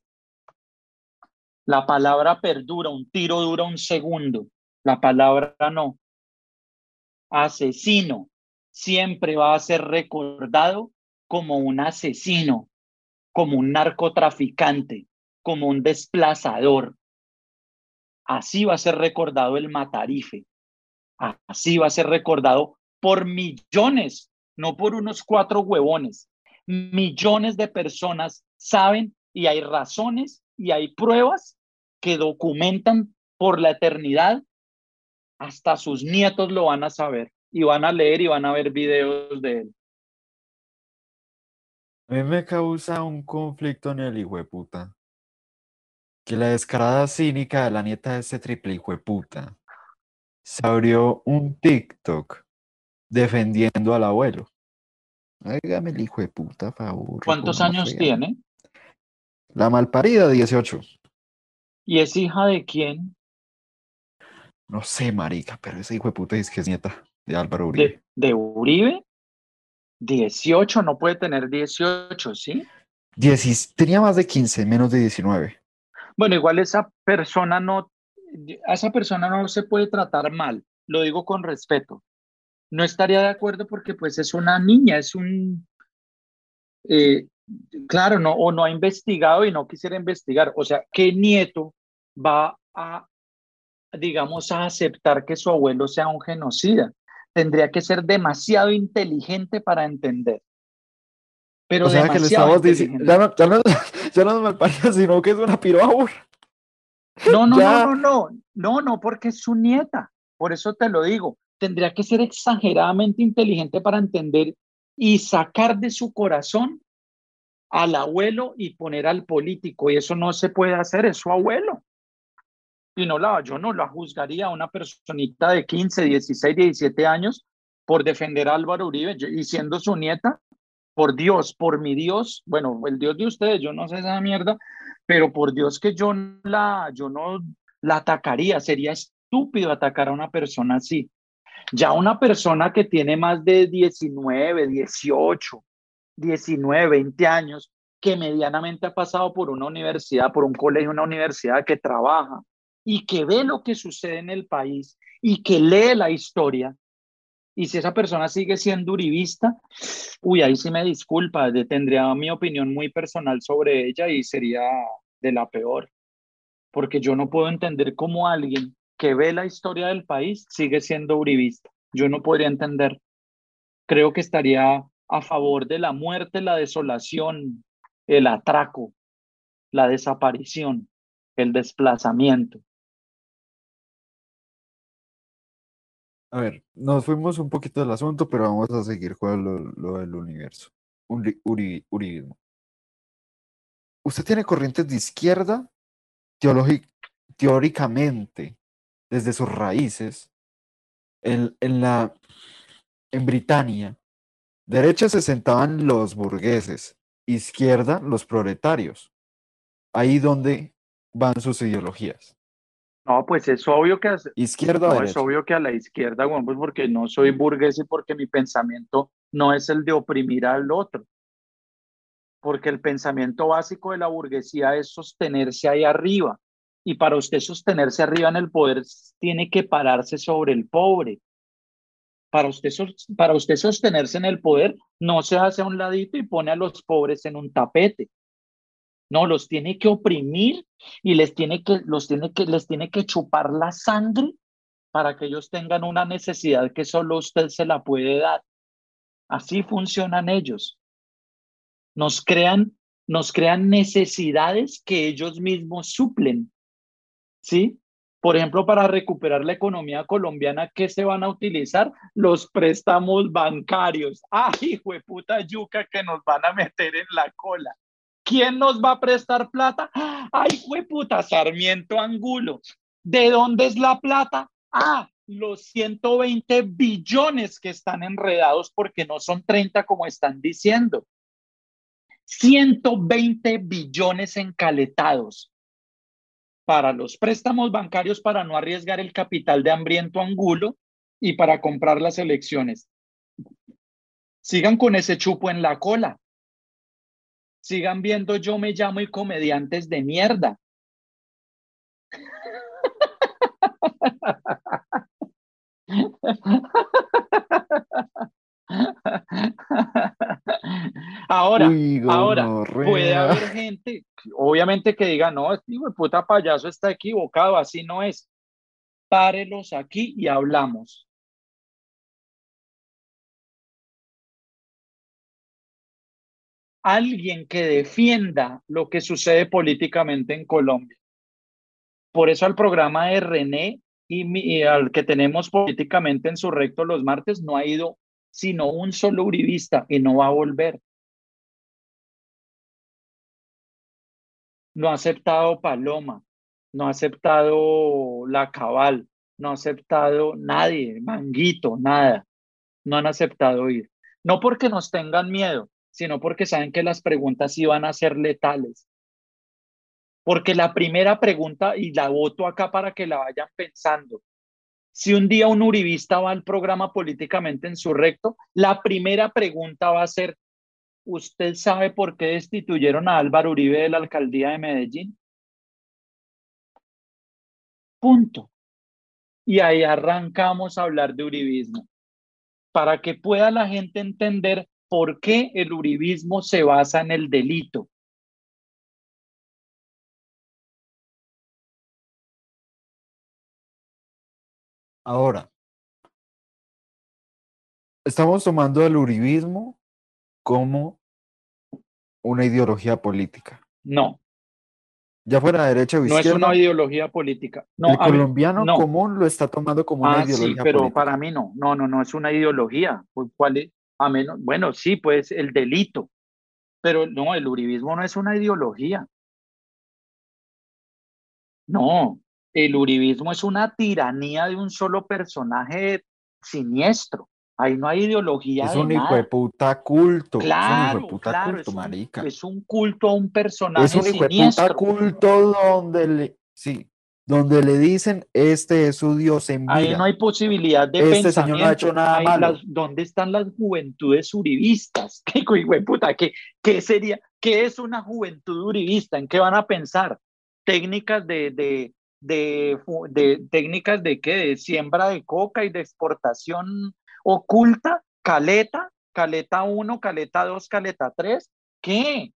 B: La palabra perdura, un tiro dura un segundo. La palabra no. Asesino siempre va a ser recordado como un asesino, como un narcotraficante, como un desplazador, Así va a ser recordado el Matarife. Así va a ser recordado por millones, no por unos cuatro huevones. Millones de personas saben y hay razones y hay pruebas que documentan por la eternidad. Hasta sus nietos lo van a saber y van a leer y van a ver videos de él.
A: A mí me causa un conflicto en el hijo de puta que la descarada cínica de la nieta de ese triple hijo de puta se abrió un TikTok defendiendo al abuelo. Hágame el hijo de puta, favor.
B: ¿Cuántos años tiene?
A: La malparida, 18.
B: ¿Y es hija de quién?
A: No sé, marica, pero ese hijo de puta es que es nieta de Álvaro Uribe.
B: ¿De, de Uribe? 18, no puede tener 18, ¿sí?
A: tenía más de 15, menos de 19.
B: Bueno, igual esa persona no, a esa persona no se puede tratar mal, lo digo con respeto. No estaría de acuerdo porque pues es una niña, es un, eh, claro, no, o no ha investigado y no quisiera investigar. O sea, ¿qué nieto va a digamos, a aceptar que su abuelo sea un genocida. Tendría que ser demasiado inteligente para entender. Pero
A: o sea que le estamos diciendo, ya no, ya no, ya no es sino que es una piroa
B: No, no, no, no, no, no, no, porque es su nieta. Por eso te lo digo. Tendría que ser exageradamente inteligente para entender y sacar de su corazón al abuelo y poner al político. Y eso no se puede hacer, es su abuelo. Y no la, yo no la juzgaría a una personita de 15, 16, 17 años por defender a Álvaro Uribe y siendo su nieta, por Dios, por mi Dios, bueno, el Dios de ustedes, yo no sé esa mierda, pero por Dios que yo la, yo no la atacaría, sería estúpido atacar a una persona así. Ya una persona que tiene más de 19, 18, 19, 20 años, que medianamente ha pasado por una universidad, por un colegio, una universidad, que trabaja y que ve lo que sucede en el país y que lee la historia, y si esa persona sigue siendo uribista, uy, ahí sí me disculpa, tendría mi opinión muy personal sobre ella y sería de la peor, porque yo no puedo entender cómo alguien que ve la historia del país sigue siendo uribista. Yo no podría entender. Creo que estaría a favor de la muerte, la desolación, el atraco, la desaparición, el desplazamiento.
A: A ver, nos fuimos un poquito del asunto, pero vamos a seguir con lo, del universo. uribismo. Usted tiene corrientes de izquierda teóricamente desde sus raíces en, en, la, en Britania. Derecha se sentaban los burgueses, izquierda los proletarios. Ahí donde van sus ideologías.
B: No, pues es obvio que
A: izquierda
B: no, es obvio que a la izquierda, bueno, pues porque no soy burgués y porque mi pensamiento no es el de oprimir al otro. Porque el pensamiento básico de la burguesía es sostenerse ahí arriba. Y para usted sostenerse arriba en el poder tiene que pararse sobre el pobre. Para usted, para usted sostenerse en el poder no se hace a un ladito y pone a los pobres en un tapete. No, los tiene que oprimir y les tiene que, los tiene que, les tiene que chupar la sangre para que ellos tengan una necesidad que solo usted se la puede dar. Así funcionan ellos. Nos crean, nos crean necesidades que ellos mismos suplen. ¿Sí? Por ejemplo, para recuperar la economía colombiana, ¿qué se van a utilizar? Los préstamos bancarios. ¡Ay, hijo de puta yuca que nos van a meter en la cola! ¿Quién nos va a prestar plata? Ay, puta, Sarmiento Angulo. ¿De dónde es la plata? Ah, los 120 billones que están enredados porque no son 30 como están diciendo. 120 billones encaletados para los préstamos bancarios para no arriesgar el capital de hambriento Angulo y para comprar las elecciones. Sigan con ese chupo en la cola. Sigan viendo Yo me llamo y comediantes de mierda. Ahora, ahora puede haber gente, obviamente que diga, no, este puta payaso está equivocado, así no es. Párelos aquí y hablamos. Alguien que defienda lo que sucede políticamente en Colombia. Por eso al programa de René y, al que tenemos políticamente en su recto los martes no ha ido sino un solo uribista y no va a volver. No ha aceptado Paloma, no ha aceptado La Cabal, no ha aceptado nadie, Manguito, nada. No han aceptado ir. No porque nos tengan miedo, sino porque saben que las preguntas iban a ser letales. Porque la primera pregunta, y la voto acá para que la vayan pensando, si un día un uribista va al programa políticamente en su recto, la primera pregunta va a ser, ¿usted sabe por qué destituyeron a Álvaro Uribe de la alcaldía de Medellín? Punto. Y ahí arrancamos a hablar de uribismo, para que pueda la gente entender por qué el uribismo se basa en el delito.
A: Ahora, estamos tomando el uribismo como una ideología política.
B: No,
A: Ya fuera derecha o
B: no es
A: izquierda,
B: una ideología política. No,
A: el colombiano
B: no.
A: común lo está tomando como una
B: Ah, sí,
A: ideología
B: pero
A: política.
B: para mí no. No, no, no es una ideología. ¿Cuál es? A menos, bueno, sí, pues el delito. Pero no, el uribismo no es una ideología. No, el uribismo es una tiranía de un solo personaje siniestro. Ahí no hay ideología
A: Es
B: de
A: un hijo
B: nada.
A: de puta culto. es un hijo
B: Claro,
A: de puta
B: claro,
A: culto,
B: es un,
A: marica.
B: es un culto a un personaje
A: Es un hijo de puta culto donde le, sí, donde le dicen este es su Dios en
B: Ahí
A: vida.
B: no hay posibilidad de
A: Este señor no ha hecho nada
B: Ahí
A: malo.
B: las- ¿Dónde están las juventudes uribistas? ¿Qué puta? ¿Qué, qué sería? ¿Qué es una juventud uribista? ¿En qué van a pensar? Técnicas de, de, de- técnicas de qué? De siembra de coca y de exportación oculta, caleta, caleta 1, caleta 2, caleta 3. ¿Qué?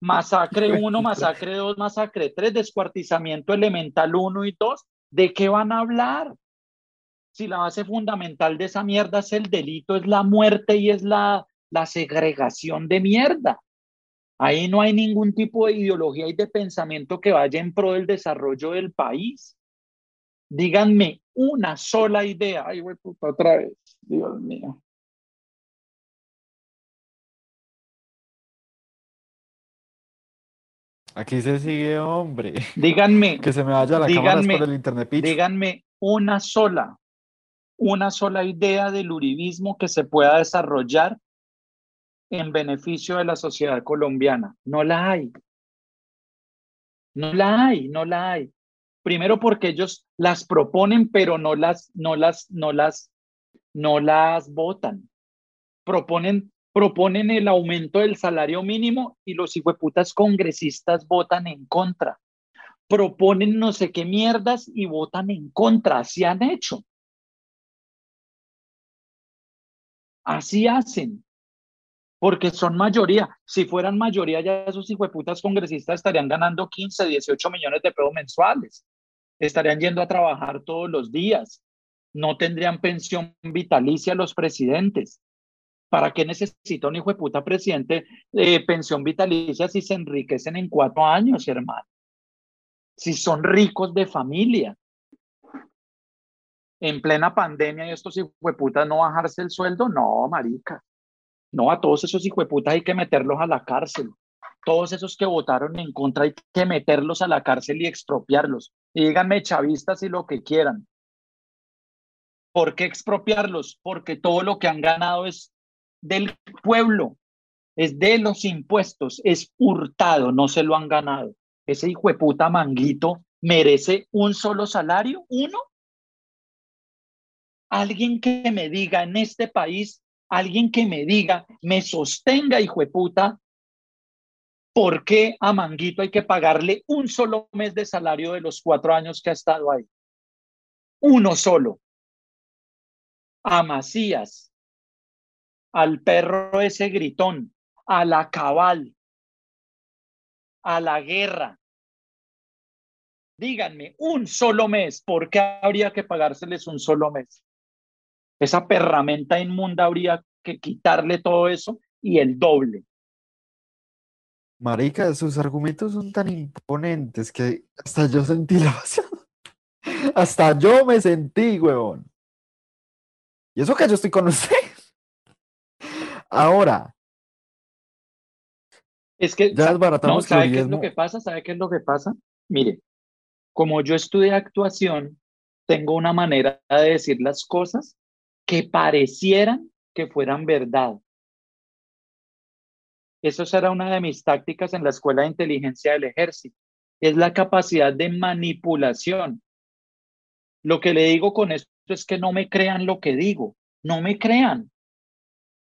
B: Masacre 1, masacre 2, masacre 3, descuartizamiento elemental 1 y 2. ¿De qué van a hablar? Si la base fundamental de esa mierda es el delito, es la muerte y es la, la segregación de mierda. Ahí no hay ningún tipo de ideología y de pensamiento que vaya en pro del desarrollo del país. Díganme una sola idea. Ay, güey, puta, otra vez. Dios mío.
A: Aquí se sigue, hombre.
B: Díganme,
A: Que se me vaya la cámara
B: Díganme-
A: por el internet pitch.
B: díganme una sola, una sola idea del uribismo que se pueda desarrollar en beneficio de la sociedad colombiana. No la hay. No la hay, no la hay. Primero porque ellos las proponen, pero no las, no las, no las, no las votan. Proponen, proponen el aumento del salario mínimo y los hijueputas congresistas votan en contra. Proponen no sé qué mierdas y votan en contra. Así han hecho. Así hacen. Porque son mayoría. Si fueran mayoría, ya esos hijueputas congresistas estarían ganando 15, 18 millones de pesos mensuales. Estarían yendo a trabajar todos los días. No tendrían pensión vitalicia los presidentes. ¿Para qué necesita un hijo de puta presidente eh, pensión vitalicia si se enriquecen en cuatro años, hermano? Si son ricos de familia. En plena pandemia y estos hijos de puta no bajarse el sueldo, no, marica. No, a todos esos hijos de puta hay que meterlos a la cárcel. Todos esos que votaron en contra hay que meterlos a la cárcel y expropiarlos. Y díganme chavistas y lo que quieran. ¿Por qué expropiarlos? Porque todo lo que han ganado es del pueblo, es de los impuestos, es hurtado, no se lo han ganado. Ese hijo de puta manguito merece un solo salario, uno. Alguien que me diga en este país, alguien que me diga, me sostenga, hijo de puta, ¿por qué a Manguito hay que pagarle un solo mes de salario de los cuatro años que ha estado ahí? Uno solo. A Macías, al perro ese gritón, a la cabal, a la guerra. Díganme, un solo mes, ¿por qué habría que pagárseles un solo mes? Esa perramenta inmunda habría que quitarle todo eso y el doble.
A: Marica, sus argumentos son tan imponentes que hasta yo sentí la pasión. Hasta yo me sentí, huevón. Y eso que yo estoy con usted. Ahora,
B: Es que,
A: ya desbaratamos
B: no, ¿sabe qué es lo que pasa? ¿Sabe qué es lo que pasa? Mire, como yo estudié actuación, tengo una manera de decir las cosas que parecieran que fueran verdad. Eso será una de mis tácticas en la Escuela de Inteligencia del Ejército. Es la capacidad de manipulación. Lo que le digo con esto es que no me crean lo que digo, no me crean.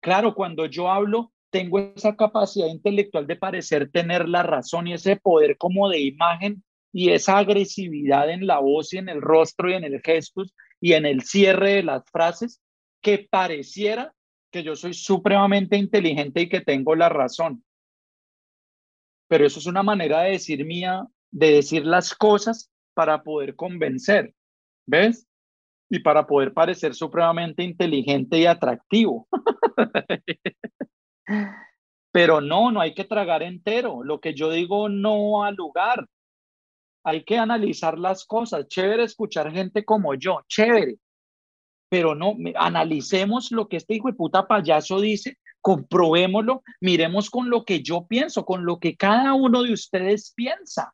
B: Claro, cuando yo hablo, tengo esa capacidad intelectual de parecer tener la razón y ese poder como de imagen y esa agresividad en la voz y en el rostro y en el gestus y en el cierre de las frases que pareciera que yo soy supremamente inteligente y que tengo la razón. Pero eso es una manera de decir mía, de decir las cosas para poder convencer. ¿Ves? Y para poder parecer supremamente inteligente y atractivo. Pero no, no hay que tragar entero. Lo que yo digo no al lugar. Hay que analizar las cosas. Chévere escuchar gente como yo, chévere. Pero no, analicemos lo que este hijo de puta payaso dice, comprobémoslo, miremos con lo que yo pienso, con lo que cada uno de ustedes piensa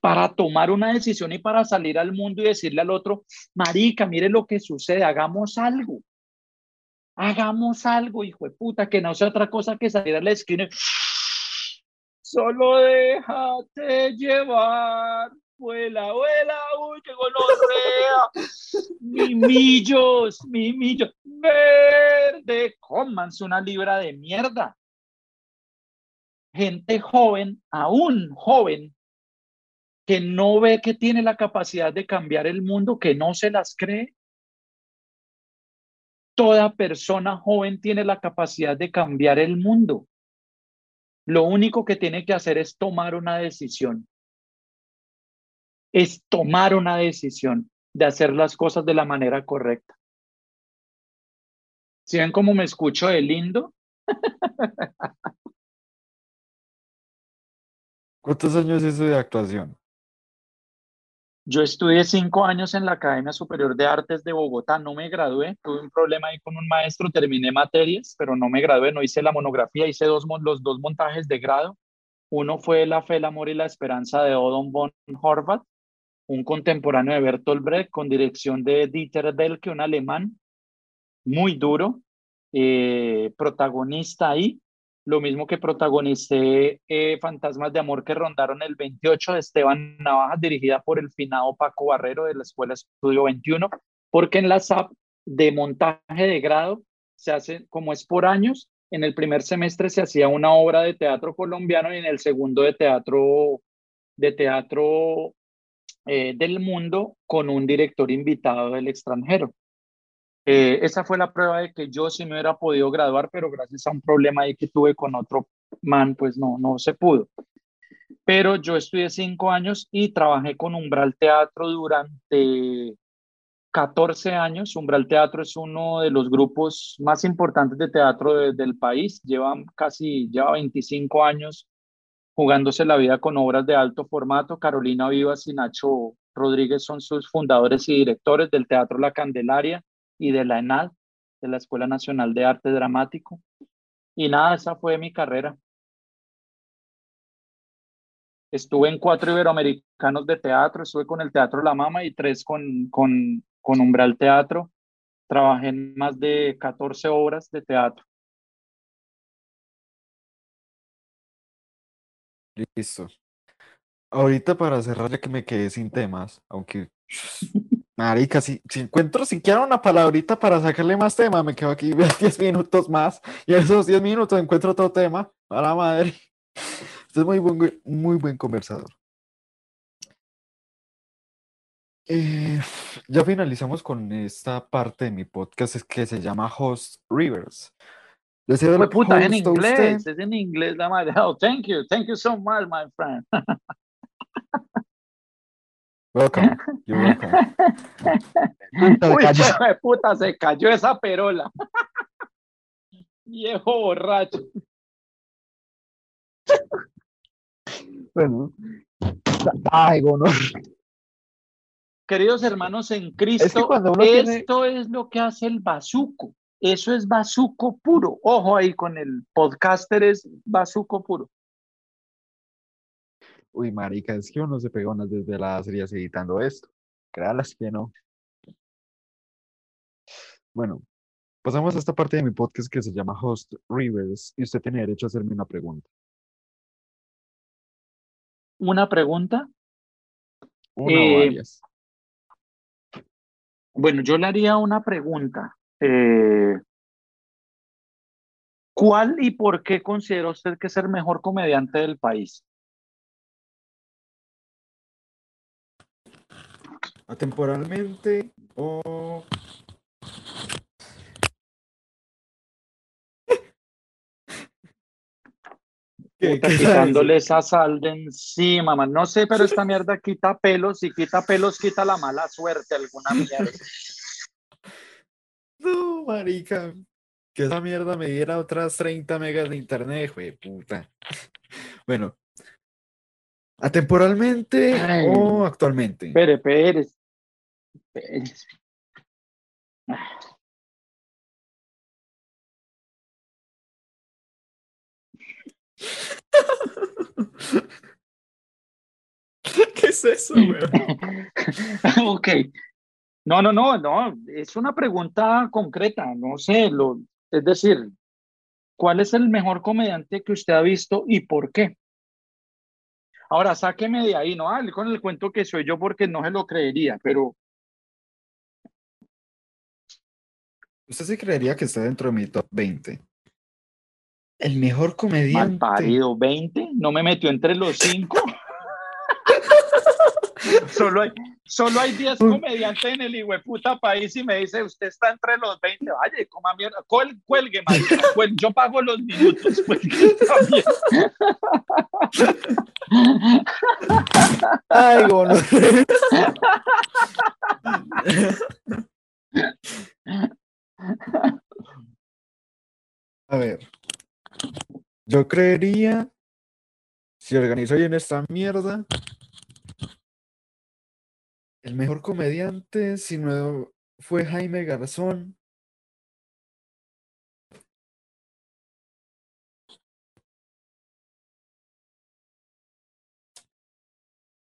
B: para tomar una decisión y para salir al mundo y decirle al otro, marica, mire lo que sucede, hagamos algo. Hagamos algo, hijo de puta, que no sea otra cosa que salir a la esquina. Solo déjate llevar. Vuela, vuela, uy, qué gonorrea. mimillos, mimillos. Verde, cómanse una libra de mierda. Gente joven, aún joven, que no ve que tiene la capacidad de cambiar el mundo, que no se las cree. Toda persona joven tiene la capacidad de cambiar el mundo. Lo único que tiene que hacer es tomar una decisión. Es tomar una decisión de hacer las cosas de la manera correcta. ¿Si ven cómo me escucho de lindo?
A: ¿Cuántos años es de actuación?
B: Yo estudié cinco años en la Academia Superior de Artes de Bogotá, no me gradué, tuve un problema ahí con un maestro, terminé materias, pero no me gradué, no hice la monografía, hice dos, los dos montajes de grado. Uno fue La fe, el amor y la esperanza de Odon von Horvath, un contemporáneo de Bertolt Brecht con dirección de Dieter Delke, un alemán muy duro, eh, protagonista ahí lo mismo que protagonicé eh, Fantasmas de Amor que rondaron el 28 de Esteban Navajas, dirigida por el finado Paco Barrero de la Escuela Estudio 21, porque en la SAP de montaje de grado se hace, como es por años, en el primer semestre se hacía una obra de teatro colombiano y en el segundo de teatro, de teatro eh, del mundo con un director invitado del extranjero. Eh, esa fue la prueba de que yo sí me hubiera podido graduar, pero gracias a un problema ahí que tuve con otro man, pues no, no se pudo. Pero yo estudié cinco años y trabajé con Umbral Teatro durante 14 años. Umbral Teatro es uno de los grupos más importantes de teatro del país. Lleva casi, lleva 25 años jugándose la vida con obras de alto formato. Carolina Vivas y Nacho Rodríguez son sus fundadores y directores del Teatro La Candelaria y de la ENAD, de la Escuela Nacional de Arte Dramático. Y nada, esa fue mi carrera. Estuve en cuatro iberoamericanos de teatro, estuve con el Teatro La Mama y tres con, con, con Umbral Teatro. Trabajé en más de 14 obras de teatro.
A: Listo. Ahorita para cerrar, ya que me quedé sin temas, aunque Marica, si, si encuentro siquiera una palabrita para sacarle más tema, me quedo aquí 10 minutos más y en esos 10 minutos encuentro otro tema. A la madre. Usted es muy buen, muy buen conversador. Eh, ya finalizamos con esta parte de mi podcast es que se llama Host Rivers.
B: Deseo puta, en inglés, es en inglés la madre. Oh, thank you, thank you so much, my friend.
A: Welcome. You're welcome.
B: Uy, puta, se cayó esa perola. Viejo borracho.
A: Bueno. Ay, no.
B: Queridos hermanos en Cristo, esto es lo que hace el bazuco. Eso es bazuco puro. Ojo ahí con el podcaster, es bazuco puro.
A: Uy, marica, es que uno se pegó unas desveladas días editando esto. Créalas que no. Bueno, pasamos a esta parte de mi podcast que se llama Host Rivers y usted tiene derecho a hacerme una pregunta.
B: ¿Una pregunta?
A: Una o eh, varias.
B: Bueno, yo le haría una pregunta. Eh, ¿Cuál y por qué considera usted que es el mejor comediante del país?
A: Atemporalmente o ¿Qué-
B: Puta, quitándole esa sal de encima, man. No sé, pero esta mierda quita pelos y quita pelos, quita la mala suerte, alguna mierda.
A: No, marica. Que esa mierda me diera otras 30 megas de internet, güey, puta. Bueno. ¿Atemporalmente
B: Ay.
A: o actualmente?
B: Pérez, Pérez.
A: ¿Qué es eso, güey?
B: ok. No, no, no, no. Es una pregunta concreta. No sé, lo, es decir, ¿cuál es el mejor comediante que usted ha visto y por qué? Ahora, sáqueme de ahí, no hable con el cuento que soy yo porque no se lo creería, pero
A: ¿Usted sí creería que está dentro de mi top 20? El mejor
B: mal
A: comediante.
B: parido, 20, no me metió entre los cinco. solo, hay, solo hay 10 comediantes en el puta país y me dice, usted está entre los 20, vaya, coma mierda, Cuel- cuelgue, marica, cuel- yo pago los minutos, cuelgue.
A: Ay, gono. A ver. Yo creería, si organizo bien esta mierda, el mejor comediante, si no fue Jaime Garzón.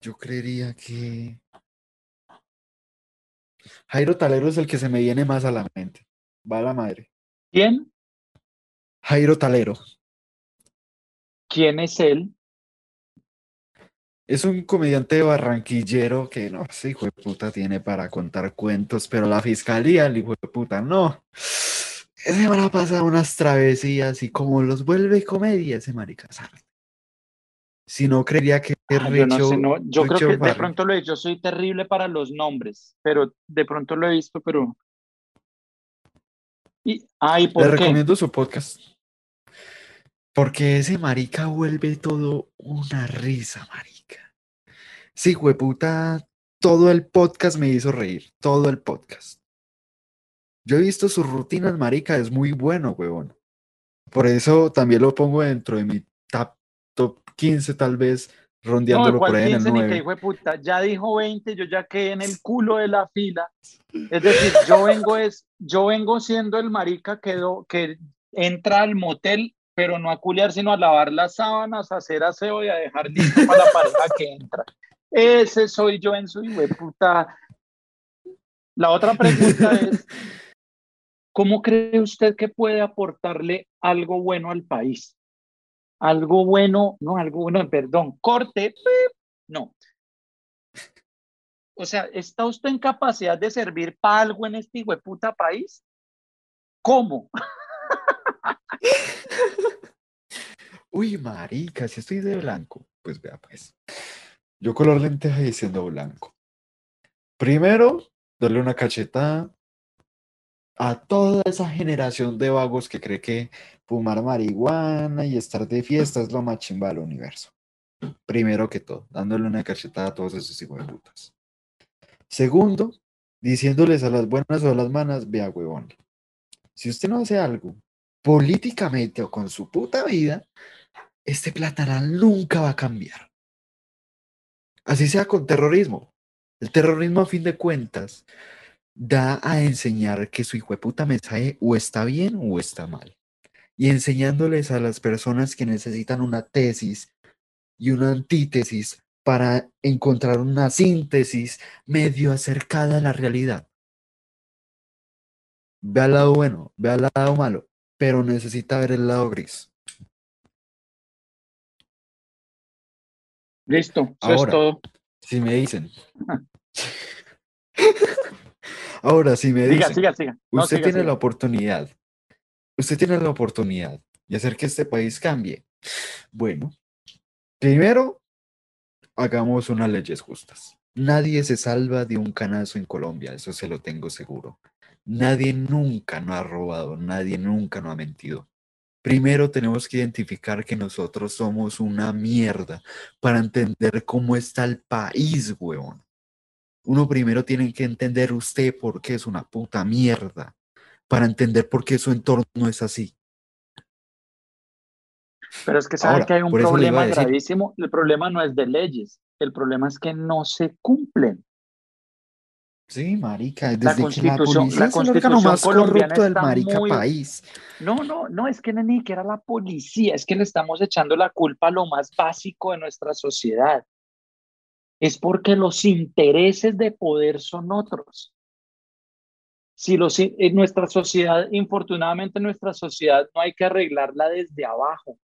A: Yo creería que Jairo Talero es el que se me viene más a la mente. Va a la madre.
B: ¿Quién?
A: Jairo Talero.
B: ¿Quién es él?
A: Es un comediante barranquillero que no sé, hijo de puta, tiene para contar cuentos, pero la fiscalía, el hijo de puta, no. Ese man ha pasado unas travesías y como los vuelve comedia ese marica. Si no, creería que es
B: Ah, yo no sé, no, yo creo que de pronto lo he yo soy terrible para los nombres, pero de pronto lo he visto, pero... Y, ay,
A: Le recomiendo su podcast. Porque ese marica vuelve todo una risa, marica. Sí, hueputa, todo el podcast me hizo reír, todo el podcast. Yo he visto sus rutinas, marica, es muy bueno, huevón. Por eso también lo pongo dentro de mi top, top 15, tal vez, rondeándolo
B: ¿cuál
A: por ahí en el
B: 15 ni que
A: 9.
B: hijo de puta? Ya dijo 20, yo ya quedé en el culo de la fila. Es decir, yo vengo es, yo vengo siendo el marica que, do- que entra al motel, pero no a culiar, sino a lavar las sábanas, a hacer aseo y a dejar listo para la pareja que entra. Ese soy yo en su hijo de puta. La otra pregunta es, ¿cómo cree usted que puede aportarle algo bueno al país? Algo bueno, no, algo bueno, perdón, corte, no. O sea, ¿está usted en capacidad de servir para algo en este hijo de puta país? ¿Cómo?
A: Uy, marica, si estoy de blanco. Pues vea, pues. Yo color lenteja y siendo blanco. Primero, darle una cachetada a toda esa generación de vagos que cree que fumar marihuana y estar de fiesta es lo más chimba del universo. Primero que todo, dándole una cachetada a todos esos hijos de putas. Segundo, diciéndoles a las buenas o a las malas, vea, huevón. Si usted no hace algo políticamente o con su puta vida, este platanal nunca va a cambiar. Así sea con terrorismo. El terrorismo, a fin de cuentas, da a enseñar que su hijo de puta mensaje o está bien o está mal. Y enseñándoles a las personas que necesitan una tesis y una antítesis para encontrar una síntesis medio acercada a la realidad. Ve al lado bueno, ve al lado malo, pero necesita ver el lado gris.
B: Listo, eso
A: Ahora,
B: es todo.
A: Si me dicen. Ahora, si me
B: Siga,
A: dicen,
B: siga, siga. No,
A: usted tiene la oportunidad, usted tiene la oportunidad de hacer que este país cambie. Bueno, primero, hagamos unas leyes justas. Nadie se salva de un canazo en Colombia, eso se lo tengo seguro. Nadie nunca no ha robado, nadie nunca no ha mentido. Primero tenemos que identificar que nosotros somos una mierda para entender cómo está el país, huevón. Uno primero tiene que entender usted por qué es una puta mierda, para entender por qué su entorno es así.
B: Pero es que saben que hay un problema gravísimo. El problema no es de leyes, el problema es que no se cumplen.
A: Sí, marica, desde la constitución, que la, policía la más corrupto del marica país.
B: No, no, no, es que ni que era la policía, es que le estamos echando la culpa a lo más básico de nuestra sociedad. Es porque los intereses de poder son otros. Si los, en nuestra sociedad, infortunadamente nuestra sociedad no hay que arreglarla desde abajo,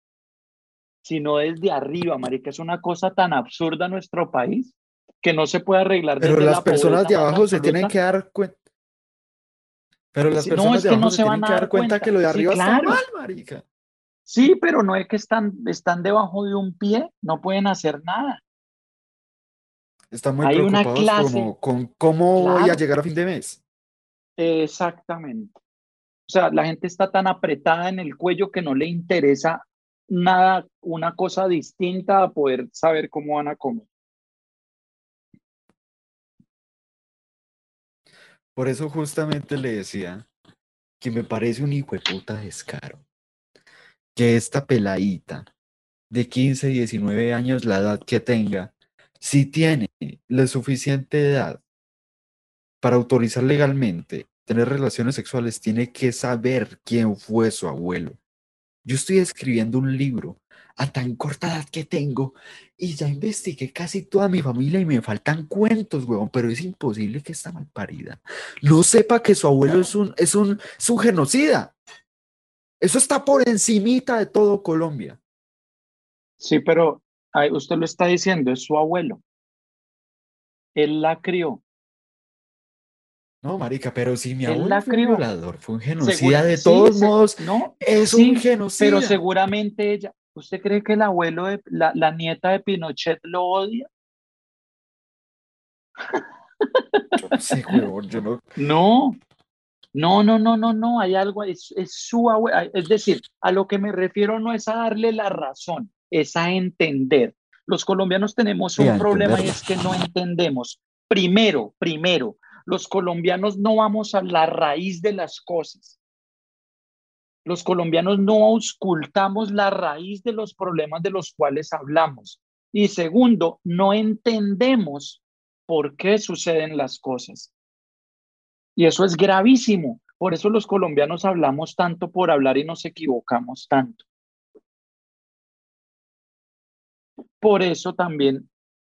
B: sino desde arriba, marica. Es una cosa tan absurda en nuestro país que no se puede arreglar.
A: Pero las personas de abajo se tienen que dar cuenta. Pero las personas de abajo se, tienen que dar cuenta, que lo de arriba está mal, marica.
B: Sí, pero no es que están, están debajo de un pie, no pueden hacer nada.
A: Están muy Hay preocupados una clase, con cómo voy a llegar a fin de mes.
B: Exactamente. O sea, la gente está tan apretada en el cuello que no le interesa nada, una cosa distinta a poder saber cómo van a comer.
A: Por eso justamente le decía que me parece un hijo de puta descaro. Que esta peladita de 15, 19 años, la edad que tenga, si tiene la suficiente edad para autorizar legalmente tener relaciones sexuales, tiene que saber quién fue su abuelo. Yo estoy escribiendo un libro a tan corta edad que tengo y ya investigué casi toda mi familia y me faltan cuentos, huevón, pero es imposible que esta malparida no sepa que su abuelo es un, es un, genocida. Eso está por encimita de todo Colombia.
B: Sí, pero usted lo está diciendo, es su abuelo. Él la crió.
A: No, marica, pero si mi abuelo fue un violador, fue un genocida de todos modos, no, es un genocida.
B: Pero seguramente ella, ¿usted cree que el abuelo de la, la nieta de Pinochet lo odia?
A: Sí, yo no.
B: No, no, no, no, no, no, hay algo, es, es su abuelo, es decir, a lo que me refiero no es a darle la razón, es a entender. Los colombianos tenemos un problema y es que no entendemos. Primero, primero, los colombianos no vamos a la raíz de las cosas. Los colombianos no auscultamos la raíz de los problemas de los cuales hablamos. Y segundo, no entendemos por qué suceden las cosas. Y eso es gravísimo. Por eso los colombianos hablamos tanto por hablar y nos equivocamos tanto. Por eso también,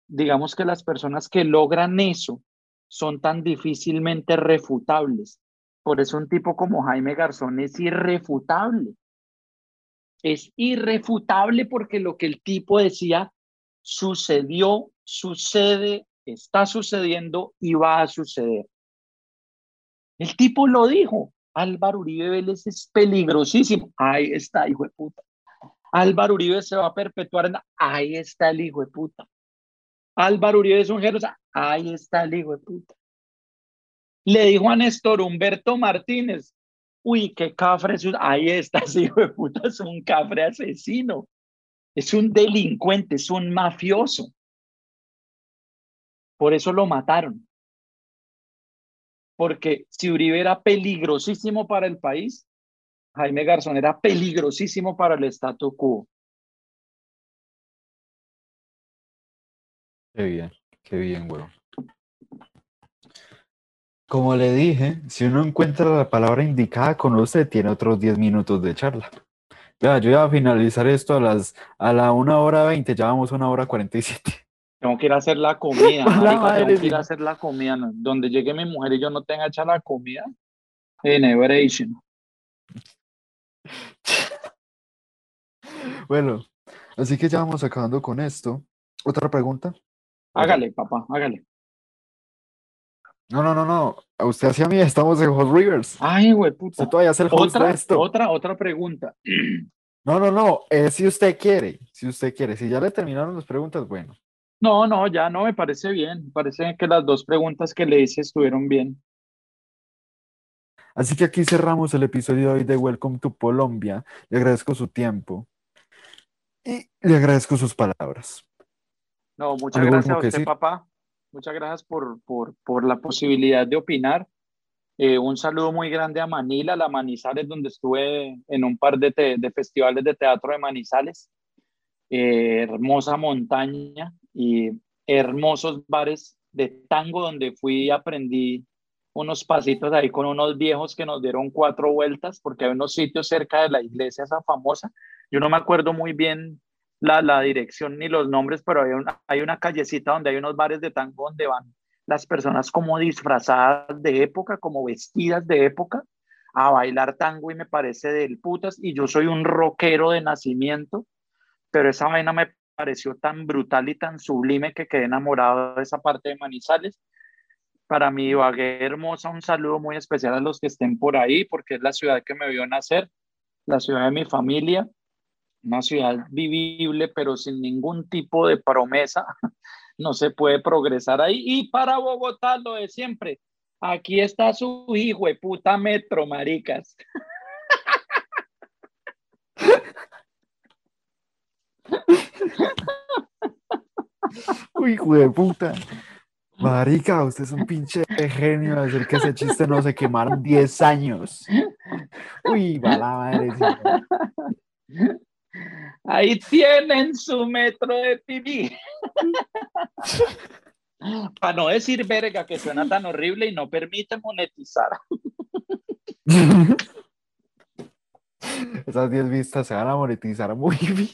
B: digamos que las personas que logran eso son tan difícilmente refutables. Por eso un tipo como Jaime Garzón es irrefutable. Es irrefutable porque lo que el tipo decía sucedió, sucede, está sucediendo y va a suceder. El tipo lo dijo. Álvaro Uribe Vélez es peligrosísimo. Ahí está, hijo de puta. Álvaro Uribe se va a perpetuar. Ahí está el hijo de puta. Álvaro Uribe es un genocida. Ahí está el hijo de puta. Le dijo a Néstor Humberto Martínez, uy, qué cafre, ahí está ese hijo de puta, es un cafre asesino, es un delincuente, es un mafioso. Por eso lo mataron. Porque si Uribe era peligrosísimo para el país, Jaime Garzón era peligrosísimo para el statu quo.
A: Qué bien, qué bien, güey. Como le dije, si uno encuentra la palabra indicada con usted, tiene otros 10 minutos de charla. Ya, yo iba a finalizar esto a las a la 1 hora 20, ya vamos a 1 hora 47.
B: Tengo que ir a hacer la comida. tengo que ir a hacer la comida. Donde llegue mi mujer y yo no tenga hecha la comida. En Everation.
A: bueno, así que ya vamos acabando con esto. ¿Otra pregunta?
B: Hágale, papá, hágale.
A: No, no, no, no. A usted hacia mí estamos en Hot Rivers.
B: Ay, güey, puta.
A: Usted todavía hace el host
B: ¿Otra,
A: de esto.
B: Otra, otra pregunta.
A: No, no, no. Es si usted quiere. Si usted quiere. Si ya le terminaron las preguntas, bueno.
B: No, no, ya no, me parece bien. Me parece que las dos preguntas que le hice estuvieron bien.
A: Así que aquí cerramos el episodio de hoy de Welcome to Colombia. Le agradezco su tiempo y le agradezco sus palabras.
B: No, muchas gracias a usted, papá. Muchas gracias por, por, por la posibilidad de opinar. Eh, un saludo muy grande a Manila, la Manizales, donde estuve en un par de, de festivales de teatro de Manizales. Eh, hermosa montaña y hermosos bares de tango donde fui y aprendí unos pasitos ahí con unos viejos que nos dieron cuatro vueltas porque hay unos sitios cerca de la iglesia esa famosa. Yo no me acuerdo muy bien la, la dirección ni los nombres, pero hay una, hay una callecita donde hay unos bares de tango donde van las personas como disfrazadas de época, como vestidas de época, a bailar tango y me parece del putas. Y yo soy un rockero de nacimiento, pero esa vaina me pareció tan brutal y tan sublime que quedé enamorado de esa parte de Manizales. Para mi Ibagué hermosa, un saludo muy especial a los que estén por ahí, porque es la ciudad que me vio nacer, la ciudad de mi familia, una ciudad vivible, pero sin ningún tipo de promesa. No se puede progresar ahí. Y para Bogotá, lo de siempre. Aquí está su hijo de puta metro, maricas.
A: Uy, hijo de puta. Marica, usted es un pinche genio de decir que ese chiste no se quemaron 10 años. Uy, va la madre.
B: Ahí tienen su metro de pipí. Para no decir verga que suena tan horrible y no permite monetizar.
A: Esas 10 vistas se van a monetizar muy bien.